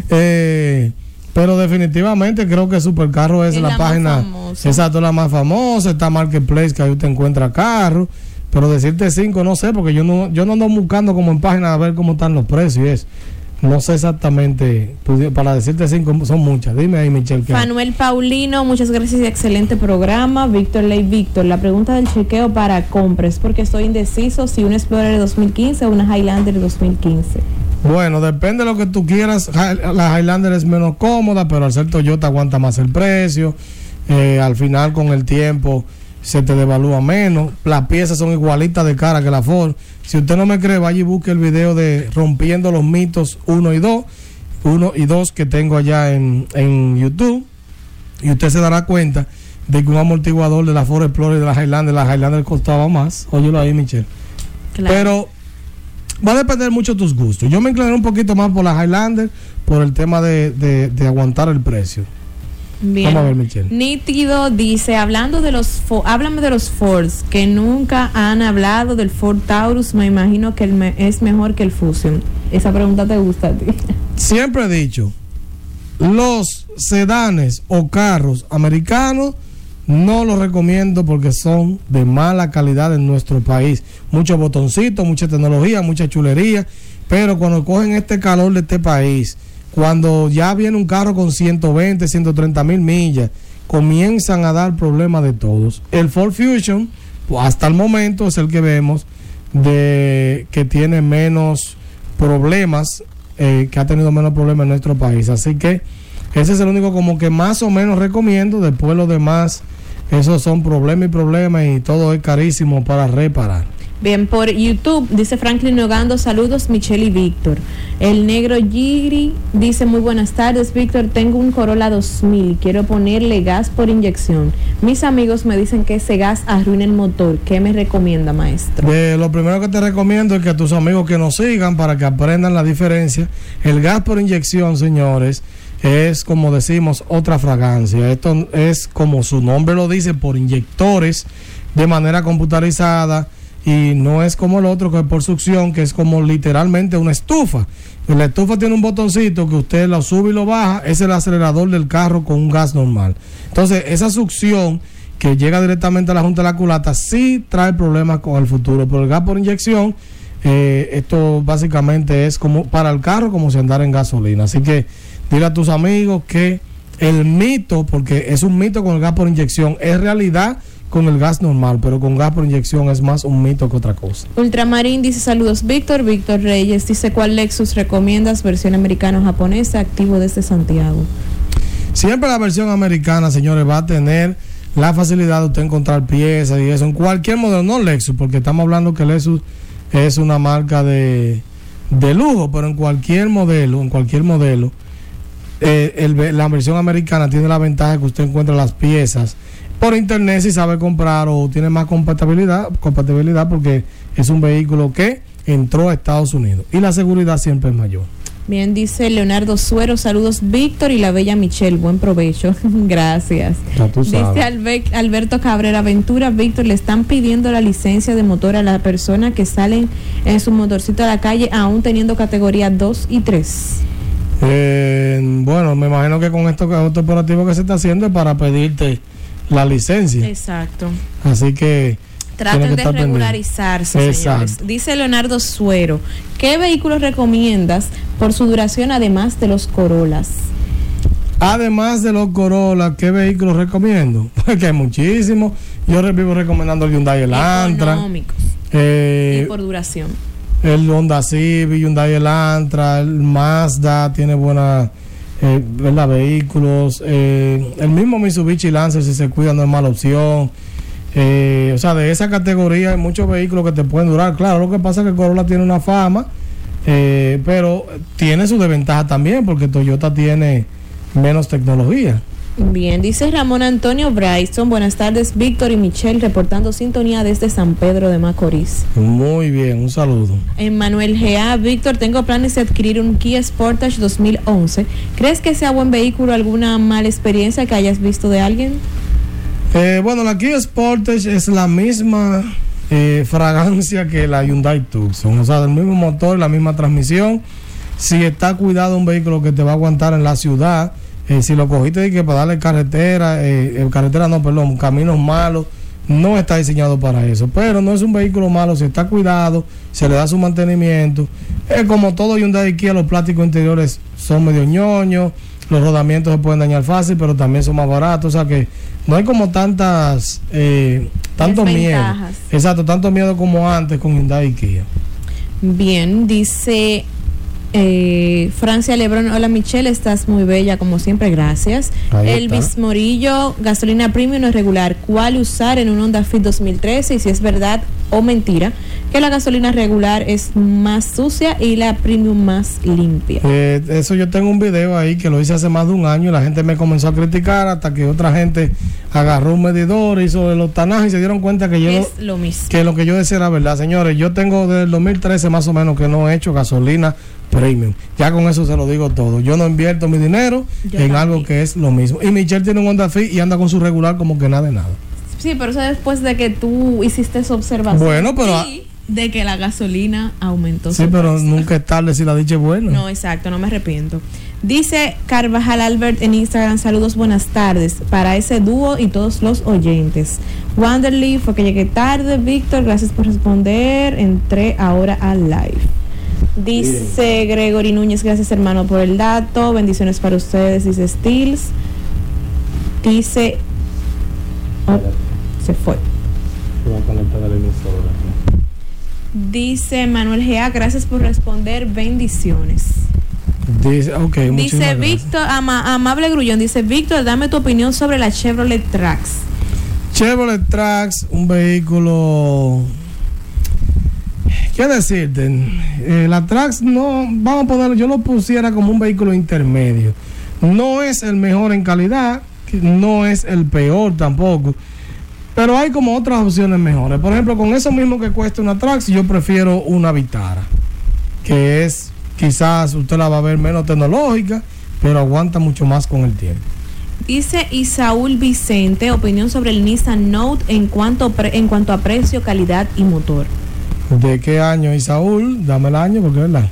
Eh, pero definitivamente creo que Supercarro es, Es la, página, famosa. exacto, la más famosa, está Marketplace que ahí usted encuentra carros, pero decirte cinco no sé, porque yo no, yo no ando buscando como en página a ver cómo están los precios y eso. No sé exactamente, para decirte cinco son muchas. Dime ahí, Michelle. ¿qué? Manuel Paulino, muchas gracias y excelente programa. Víctor Ley Víctor, la pregunta del chequeo para compras, porque estoy indeciso si un Explorer 2015 o una Highlander 2015. Bueno, depende de lo que tú quieras. La Highlander es menos cómoda, pero al ser Toyota aguanta más el precio. Eh, al final, con el tiempo, se te devalúa menos. Las piezas son igualitas de cara que la Ford. Si usted no me cree, vaya y busque el video de Rompiendo los mitos 1 y 2. 1 y 2 que tengo allá en, en YouTube. Y usted se dará cuenta de que un amortiguador de la Ford Explorer de la Highlander, la Highlander costaba más. Óyelo ahí, Michelle. Claro. Pero va a depender mucho de tus gustos. Yo me incliné un poquito más por la Highlander por el tema de, de- de aguantar el precio. Bien. Vamos a ver, Michelle. Nítido dice, hablando de los, háblame de los Fords, que nunca han hablado del Ford Taurus, me imagino que el me- es mejor que el Fusion. Esa pregunta te gusta a ti. Siempre he dicho, los sedanes o carros americanos no los recomiendo porque son de mala calidad en nuestro país. Muchos botoncitos, mucha tecnología, mucha chulería, pero cuando cogen este calor de este país, cuando ya viene un carro con 120, 130 mil millas, comienzan a dar problemas de todos. El Ford Fusion, pues, hasta el momento es el que vemos de que tiene menos problemas, eh, que ha tenido menos problemas en nuestro país. Así que ese es el único como que más o menos recomiendo. Después los demás, esos son problemas y problemas y todo es carísimo para reparar. Bien, por YouTube dice Franklin Nogando, saludos Michelle y Víctor. El negro Giri dice muy buenas tardes Víctor, tengo un Corolla 2000, quiero ponerle gas por inyección. Mis amigos me dicen que ese gas arruina el motor, ¿qué me recomienda maestro? Lo primero que te recomiendo es que a tus amigos que nos sigan para que aprendan la diferencia. El gas por inyección, señores, es como decimos otra fragancia. Esto es como su nombre lo dice, por inyectores de manera computarizada y no es como el otro que es por succión, que es como literalmente una estufa. La estufa tiene un botoncito que usted lo sube y lo baja, es el acelerador del carro con un gas normal. Entonces, esa succión que llega directamente a la junta de la culata sí trae problemas con el futuro, pero el gas por inyección, eh, esto básicamente es como para el carro como si andara en gasolina. Así que dile a tus amigos que el mito, porque es un mito con el gas por inyección, es realidad con el gas normal, pero con gas por inyección es más un mito que otra cosa. Ultramarín dice saludos Víctor, Víctor Reyes dice cuál Lexus recomiendas, versión americano japonesa, activo desde Santiago. Siempre la versión americana, señores, va a tener la facilidad de usted encontrar piezas y eso en cualquier modelo, no Lexus, porque estamos hablando que Lexus es una marca de, de lujo, pero en cualquier modelo, en cualquier modelo, eh, el la versión americana tiene la ventaja que usted encuentra las piezas por internet si sabe comprar o tiene más compatibilidad, compatibilidad porque es un vehículo que entró a Estados Unidos y la seguridad siempre es mayor. Bien, dice Leonardo Suero, saludos Víctor y la bella Michelle, buen provecho, [laughs] gracias. Dice Alberto Cabrera Ventura, Víctor, le están pidiendo la licencia de motor a la persona que salen en su motorcito a la calle aún teniendo categoría 2 y 3. Eh, bueno, me imagino que con esto este operativo que se está haciendo es para pedirte la licencia. Exacto. Así que Traten de regularizarse, señores. Dice Leonardo Suero, ¿qué vehículos recomiendas por su duración además de los Corolas? Además de los Corolla, ¿qué vehículos recomiendo? [laughs] Porque hay muchísimos. Yo vivo recomendando el Hyundai Elantra, Económicos eh, y por duración. el Honda Civic, Hyundai Elantra, el Mazda tiene buenas eh, ¿verdad? vehículos. eh, el mismo Mitsubishi Lancer, si se cuida, no es mala opción. Eh, o sea, de esa categoría hay muchos vehículos que te pueden durar. Claro, lo que pasa es que Corolla tiene una fama, eh, pero tiene su desventaja también, porque Toyota tiene menos tecnología. Bien, dice Ramón Antonio Bryson, buenas tardes Víctor y Michelle reportando sintonía desde San Pedro de Macorís. Muy bien, un saludo. Emmanuel G.A. Víctor, tengo planes de adquirir un Kia Sportage 2011. ¿Crees que sea buen vehículo? ¿Alguna mala experiencia que hayas visto de alguien? Eh, bueno, la Kia Sportage es la misma eh, fragancia que la Hyundai Tucson, o sea, del mismo motor, la misma transmisión. Si está cuidado un vehículo que te va a aguantar en la ciudad, eh, si lo cogiste que para darle carretera, eh, carretera no, perdón, caminos malos, no está diseñado para eso. Pero no es un vehículo malo, si está cuidado, se le da su mantenimiento. Es como todo Hyundai Kia, los plásticos interiores son medio ñoños, los rodamientos se pueden dañar fácil, pero también son más baratos. O sea que no hay como tantas, eh, tanto miedo. Exacto, tanto miedo como antes con Hyundai Kia. Bien, dice eh, Francia Lebrón, hola Michelle, estás muy bella como siempre, gracias. Ahí Elvis está. Morillo, gasolina premium o regular, ¿cuál usar en un Honda Fit 2013? Y si es verdad o mentira, que la gasolina regular es más sucia y la premium más limpia. Eh, eso yo tengo un video ahí que lo hice hace más de un año y la gente me comenzó a criticar hasta que otra gente agarró un medidor, hizo el octanaje y se dieron cuenta que yo es lo mismo. que lo que yo decía era verdad. Señores, yo tengo desde el 2013 más o menos que no he hecho gasolina premium. Ya con eso se lo digo todo. Yo no invierto mi dinero Yo en también. algo que es lo mismo. Y Michelle tiene un Honda Fit y anda con su regular como que nada de nada. Sí, pero eso después de que tú hiciste esa observación. Bueno, pero- de que la gasolina aumentó. Sí, pero nunca es tarde si la dicha es buena. No, exacto, no me arrepiento. Dice Carvajal Albert en Instagram, saludos, buenas tardes para ese dúo y todos los oyentes. Wanderly, fue que llegué tarde, Víctor, gracias por responder, entré ahora al live. Dice Gregory Núñez, gracias hermano por el dato, bendiciones para ustedes, dice Stills. Dice... oh, se fue. Dice Manuel Gea, gracias por responder, bendiciones. Dice, ok, muchísimas Dice. Víctor, ama- amable Grullón, dice Víctor, dame tu opinión sobre la Chevrolet Trax. Chevrolet Trax, un vehículo. ¿Qué decirte? Eh, la Trax no, vamos a ponerlo, yo lo pusiera como un vehículo intermedio. No es el mejor en calidad, no es el peor tampoco. Pero hay como otras opciones mejores. Por ejemplo, con eso mismo que cuesta una Trax, yo prefiero una Vitara. Que es, quizás usted la va a ver menos tecnológica, pero aguanta mucho más con el tiempo. Dice Isaúl Vicente, opinión sobre el Nissan Note en cuanto, pre- en cuanto a precio, calidad y motor. ¿De qué año, Isaúl? Dame el año porque es verdad.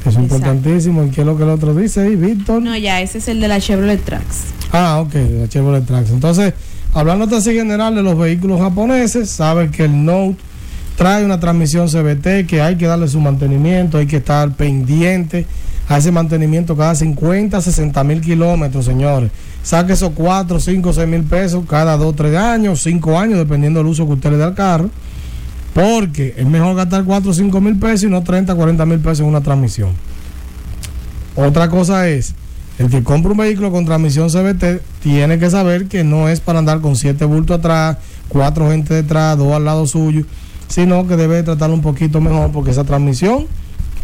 Es Exacto. importantísimo. ¿Y qué es lo que el otro dice ahí, Víctor? No, ya, ese es el de la Chevrolet Trax. Ah, ok, la Chevrolet Trax. Entonces, hablando así general de los vehículos japoneses, sabes que el Note trae una transmisión CBT que hay que darle su mantenimiento, hay que estar pendiente a ese mantenimiento cada 50, 60 mil kilómetros, señores. Saque esos 4, 5, 6 mil pesos cada 2, 3 años, 5 años, dependiendo del uso que usted le dé al carro. Porque es mejor gastar 4 o 5 mil pesos y no 30, 40 mil pesos en una transmisión. Otra cosa es, el que compra un vehículo con transmisión CBT tiene que saber que no es para andar con 7 bultos atrás, 4 gente detrás, 2 al lado suyo, sino que debe tratarlo un poquito mejor porque esa transmisión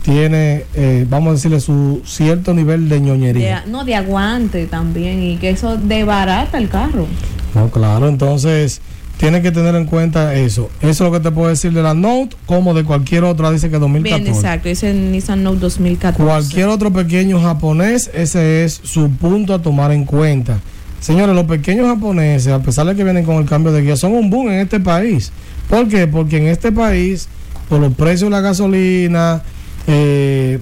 tiene, eh, vamos a decirle, su cierto nivel de ñoñería. De- no, de aguante también y que eso debarata el carro. No, claro, entonces tiene que tener en cuenta eso. Eso es lo que te puedo decir de la Note, como de cualquier otra, dice que 2014. Bien, exacto, el Nissan Note 2014. Cualquier otro pequeño japonés, ese es su punto a tomar en cuenta. Señores, los pequeños japoneses, a pesar de que vienen con el cambio de guía, son un boom en este país. ¿Por qué? Porque en este país, por los precios de la gasolina, eh,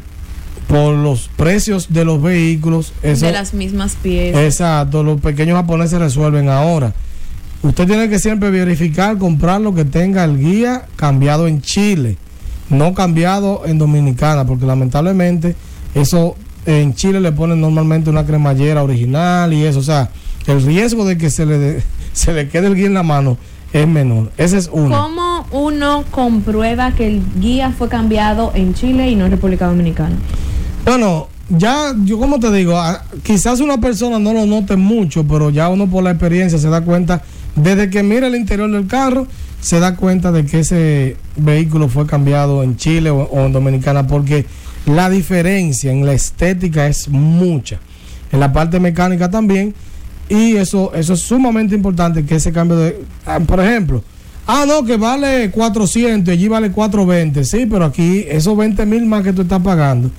por los precios de los vehículos, eso, de las mismas piezas. exacto, los pequeños japoneses resuelven ahora. Usted tiene que siempre verificar, comprar lo que tenga el guía cambiado en Chile, no cambiado en Dominicana, porque lamentablemente eso en Chile le ponen normalmente una cremallera original y eso, o sea, el riesgo de que se le, de- [laughs] se le quede el guía en la mano es menor. Ese es uno. ¿Cómo uno comprueba que el guía fue cambiado en Chile y no en República Dominicana? Bueno, ya, yo como te digo, quizás una persona no lo note mucho, pero ya uno por la experiencia se da cuenta, desde que mira el interior del carro, se da cuenta de que ese vehículo fue cambiado en Chile o, en Dominicana, porque la diferencia en la estética es mucha, en la parte mecánica también, y eso, eso es sumamente importante, que ese cambio de, ah, por ejemplo, Ah, no, que vale 400 y allí vale 420. Sí, pero aquí esos 20 mil más que tú estás pagando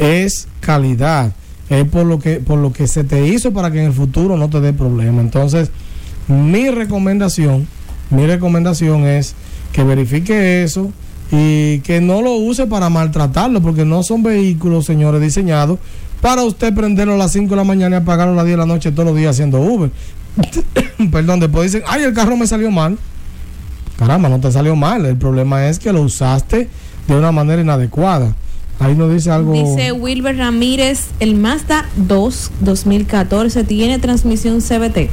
es calidad. Es por lo que por lo que se te hizo para que en el futuro no te dé problema. Entonces, mi recomendación, mi recomendación es que verifique eso y que no lo use para maltratarlo, porque no son vehículos, señores, diseñados para usted prenderlo a las 5 de la mañana y apagarlo a las 10 de la noche todos los días haciendo Uber. [coughs] Perdón, después dicen, ay, el carro me salió mal. Caramba, no te salió mal. El problema es que lo usaste de una manera inadecuada. Ahí nos dice algo. Dice Wilber Ramírez, el Mazda 2 2014 tiene transmisión CBT.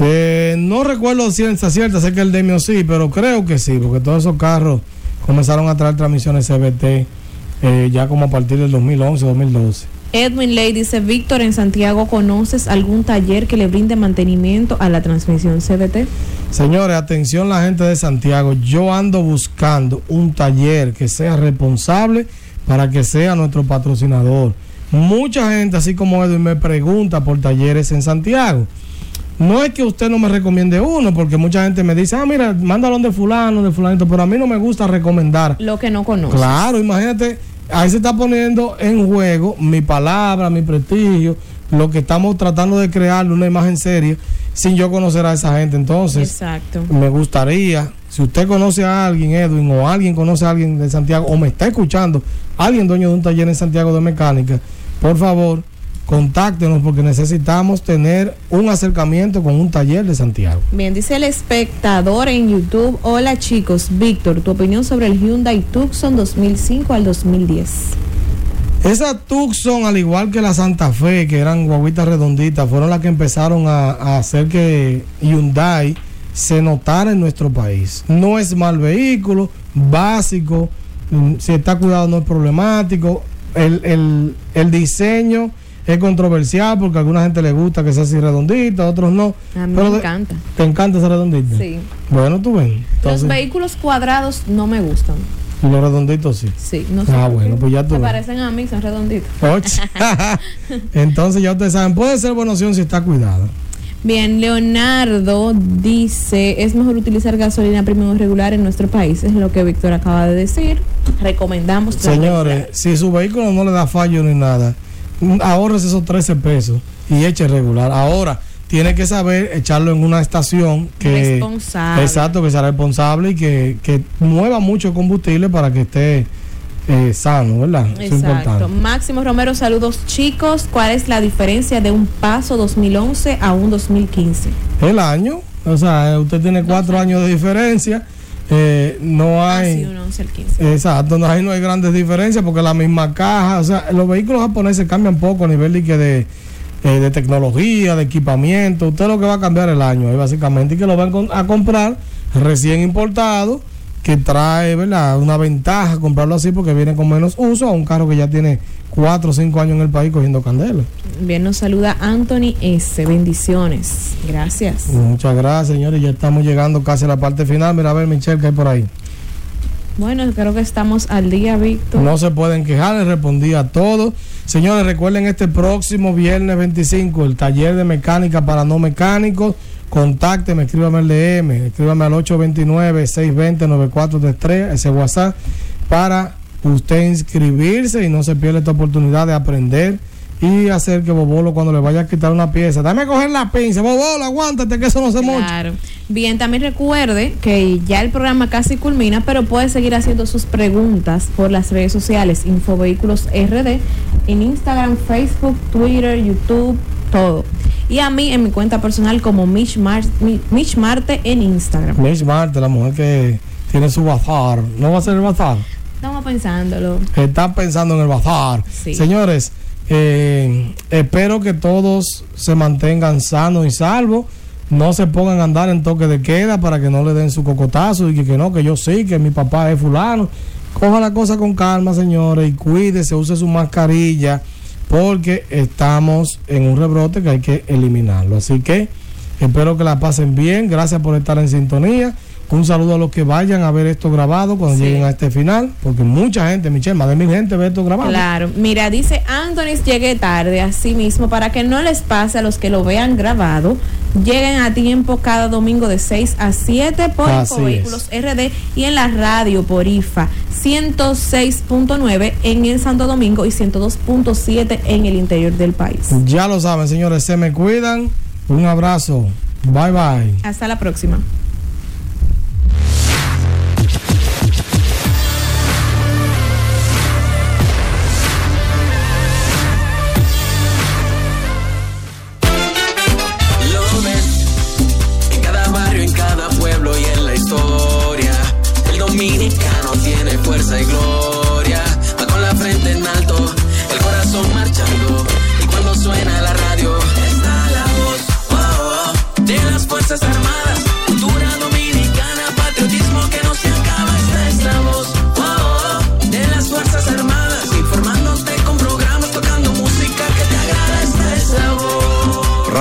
Eh, no recuerdo ciencia cierta, sé que el Demio sí, pero creo que sí, porque todos esos carros comenzaron a traer transmisiones CBT eh, ya como a partir del 2011, 2012. Edwin Ley dice, Víctor, en Santiago, ¿conoces algún taller que le brinde mantenimiento a la transmisión CBT? Señores, atención la gente de Santiago. Yo ando buscando un taller que sea responsable para que sea nuestro patrocinador. Mucha gente, así como Edwin, me pregunta por talleres en Santiago. No es que usted no me recomiende uno, porque mucha gente me dice, ah, mira, mándalo de fulano, de fulanito, pero a mí no me gusta recomendar. Lo que no conoces. Claro, imagínate, ahí se está poniendo en juego mi palabra, mi prestigio, lo que estamos tratando de crear, una imagen seria, sin yo conocer a esa gente. Entonces, Exacto. me gustaría, si usted conoce a alguien, Edwin, o alguien conoce a alguien de Santiago, o me está escuchando, alguien dueño de un taller en Santiago de mecánica, por favor, contáctenos porque necesitamos tener un acercamiento con un taller de Santiago. Bien, dice el espectador en YouTube, hola chicos, Víctor, tu opinión sobre el Hyundai Tucson 2005 al 2010. Esa Tucson, al igual que la Santa Fe, que eran guaguitas redonditas, fueron las que empezaron a, a hacer que Hyundai se notara en nuestro país. No es mal vehículo, básico, mm, si está cuidado no es problemático. El, el- el diseño es controversial porque a alguna gente le gusta que sea así redondita, a otros no. A mí Pero me encanta. ¿Te encanta esa redondita? Sí. Bueno, tú ven. Los vehículos cuadrados no me gustan. los redonditos sí. Sí, no sé. Ah, bueno, pues ya tú Se parecen a mí, son redonditos. [laughs] [laughs] Entonces ya ustedes saben, puede ser buena opción si está cuidada. Bien, Leonardo dice, es mejor utilizar gasolina premium regular en nuestro país, es lo que Víctor acaba de decir. Recomendamos. Señores, si su vehículo no le da fallo ni nada, ahorres esos 13 pesos y eche regular. Ahora, tiene que saber echarlo en una estación que... Responsable. Exacto, que sea responsable y que, que mueva mucho combustible para que esté eh, sano, ¿verdad? Es importante. Máximo Romero, saludos chicos. ¿Cuál es la diferencia de un paso 2011 a un 2015? El año, o sea, usted tiene cuatro años de diferencia, eh, no Ah, hay... sí, un 11 al 15. Exacto, no, ahí no hay grandes diferencias porque la misma caja, o sea, los vehículos japoneses cambian poco a nivel de, que de, eh, de tecnología, de equipamiento. Usted lo que va a cambiar el año, ahí básicamente, y que lo van a comprar recién importado, que trae, ¿verdad? Una ventaja comprarlo así porque viene con menos uso a un carro que ya tiene 4 o 5 años en el país cogiendo candela. Bien, nos saluda Anthony S. Bendiciones. Gracias. Muchas gracias, señores. Ya estamos llegando casi a la parte final. Mira, a ver, Michelle, que hay por ahí. Bueno, creo que estamos al día, Víctor. No se pueden quejar, les respondí a todos. Señores, recuerden este próximo viernes 25, el taller de mecánica para no mecánicos. Contácteme, escríbame al DM, escríbame al 829-620-9433, ese WhatsApp, para usted inscribirse y no se pierda esta oportunidad de aprender y hacer que Bobolo cuando le vaya a quitar una pieza, dame a coger la pinza, Bobolo, aguántate que eso no se mocha. Claro. Bien, también recuerde que ya el programa casi culmina, pero puede seguir haciendo sus preguntas por las redes sociales Infovehículos RD en Instagram, Facebook, Twitter, YouTube, todo. Y a mí en mi cuenta personal como Mitch, Mar- Mi- Mitch Marte en Instagram. Miss Marte, la mujer que tiene su bazar, ¿no va a ser el bazar? Estamos pensándolo. Están pensando en el bazar. Sí. Señores, eh, espero que todos se mantengan sanos y salvos. No se pongan a andar en toque de queda para que no le den su cocotazo y que, que no, que yo sí, que mi papá es fulano. Coja la cosa con calma, señores, y cuídese, use su mascarilla, porque estamos en un rebrote que hay que eliminarlo. Así que espero que la pasen bien. Gracias por estar en sintonía. Un saludo a los que vayan a ver esto grabado cuando Sí. lleguen a este final, porque mucha gente, Michelle, más de mil gente ve esto grabado. Claro, mira, dice Anthony llegué tarde, así mismo, para que no les pase a los que lo vean grabado, lleguen a tiempo cada domingo de 6 a 7 por Así Infovehículos RD y en la radio por IFA 106.9 en el Santo Domingo y 102.7 en el interior del país. Ya lo saben, señores, se me cuidan. Un abrazo. Bye bye. Hasta la próxima.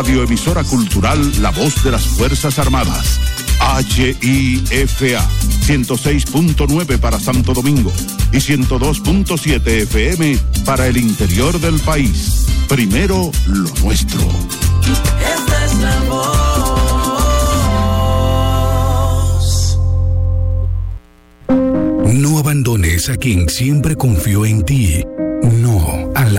Radioemisora Cultural La Voz de las Fuerzas Armadas. HIFA 106.9 para Santo Domingo y 102.7 FM para el interior del país. Primero lo nuestro. Esta es la voz. No abandones a quien siempre confió en ti.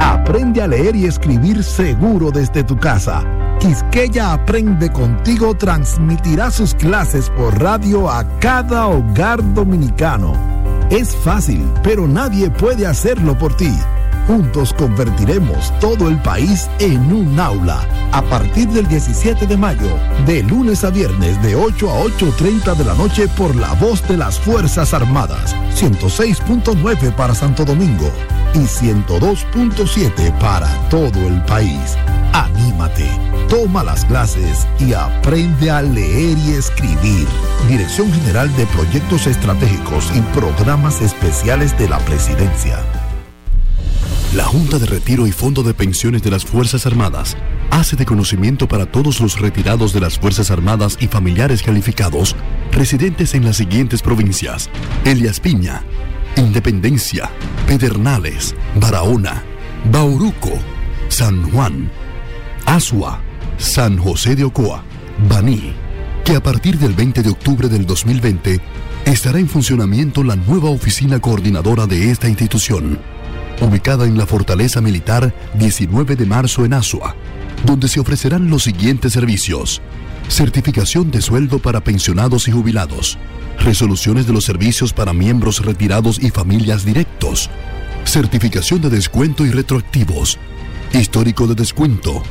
Aprende a leer y escribir seguro desde tu casa. Quisqueya Aprende Contigo transmitirá sus clases por radio a cada hogar dominicano. Es fácil, pero nadie puede hacerlo por ti. Juntos convertiremos todo el país en un aula. A partir del 17 de mayo, de lunes a viernes de 8 a 8.30 de la noche por la voz de las Fuerzas Armadas. 106.9 para Santo Domingo y 102.7 para todo el país. Anímate, toma las clases y aprende a leer y escribir. Dirección General de Proyectos Estratégicos y Programas Especiales de la Presidencia. La Junta de Retiro y Fondo de Pensiones de las Fuerzas Armadas hace de conocimiento para todos los retirados de las Fuerzas Armadas y familiares calificados residentes en las siguientes provincias: Elias Piña, Independencia, Pedernales, Barahona, Bauruco, San Juan, Asua, San José de Ocoa, Baní, que a partir del 20 de octubre del 2020 estará en funcionamiento la nueva oficina coordinadora de esta institución ubicada en la Fortaleza Militar 19 de marzo en Asua, donde se ofrecerán los siguientes servicios. Certificación de sueldo para pensionados y jubilados. Resoluciones de los servicios para miembros retirados y familias directos. Certificación de descuento y retroactivos. Histórico de descuento.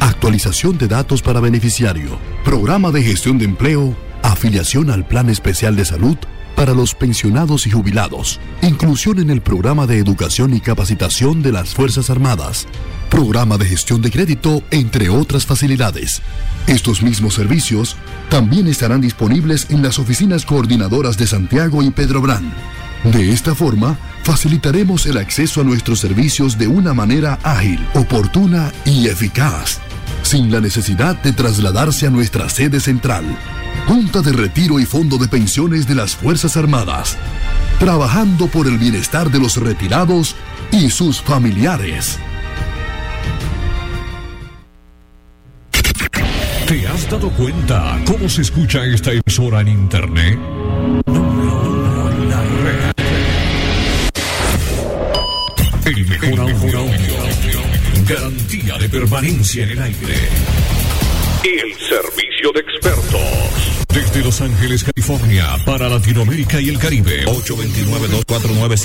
Actualización de datos para beneficiario. Programa de gestión de empleo. Afiliación al Plan Especial de Salud para los pensionados y jubilados, inclusión en el programa de educación y capacitación de las Fuerzas Armadas, programa de gestión de crédito, entre otras facilidades. Estos mismos servicios también estarán disponibles en las oficinas coordinadoras de Santiago y Pedro Brán. De esta forma, facilitaremos el acceso a nuestros servicios de una manera ágil, oportuna y eficaz, sin la necesidad de trasladarse a nuestra sede central. Junta de Retiro y Fondo de Pensiones de las Fuerzas Armadas, trabajando por el bienestar de los retirados y sus familiares. ¿Te has dado cuenta cómo se escucha esta emisora en internet? El mejor audio. Garantía de permanencia en el aire. El servicio de expertos. Desde Los Ángeles, California, para Latinoamérica y el Caribe. 829 249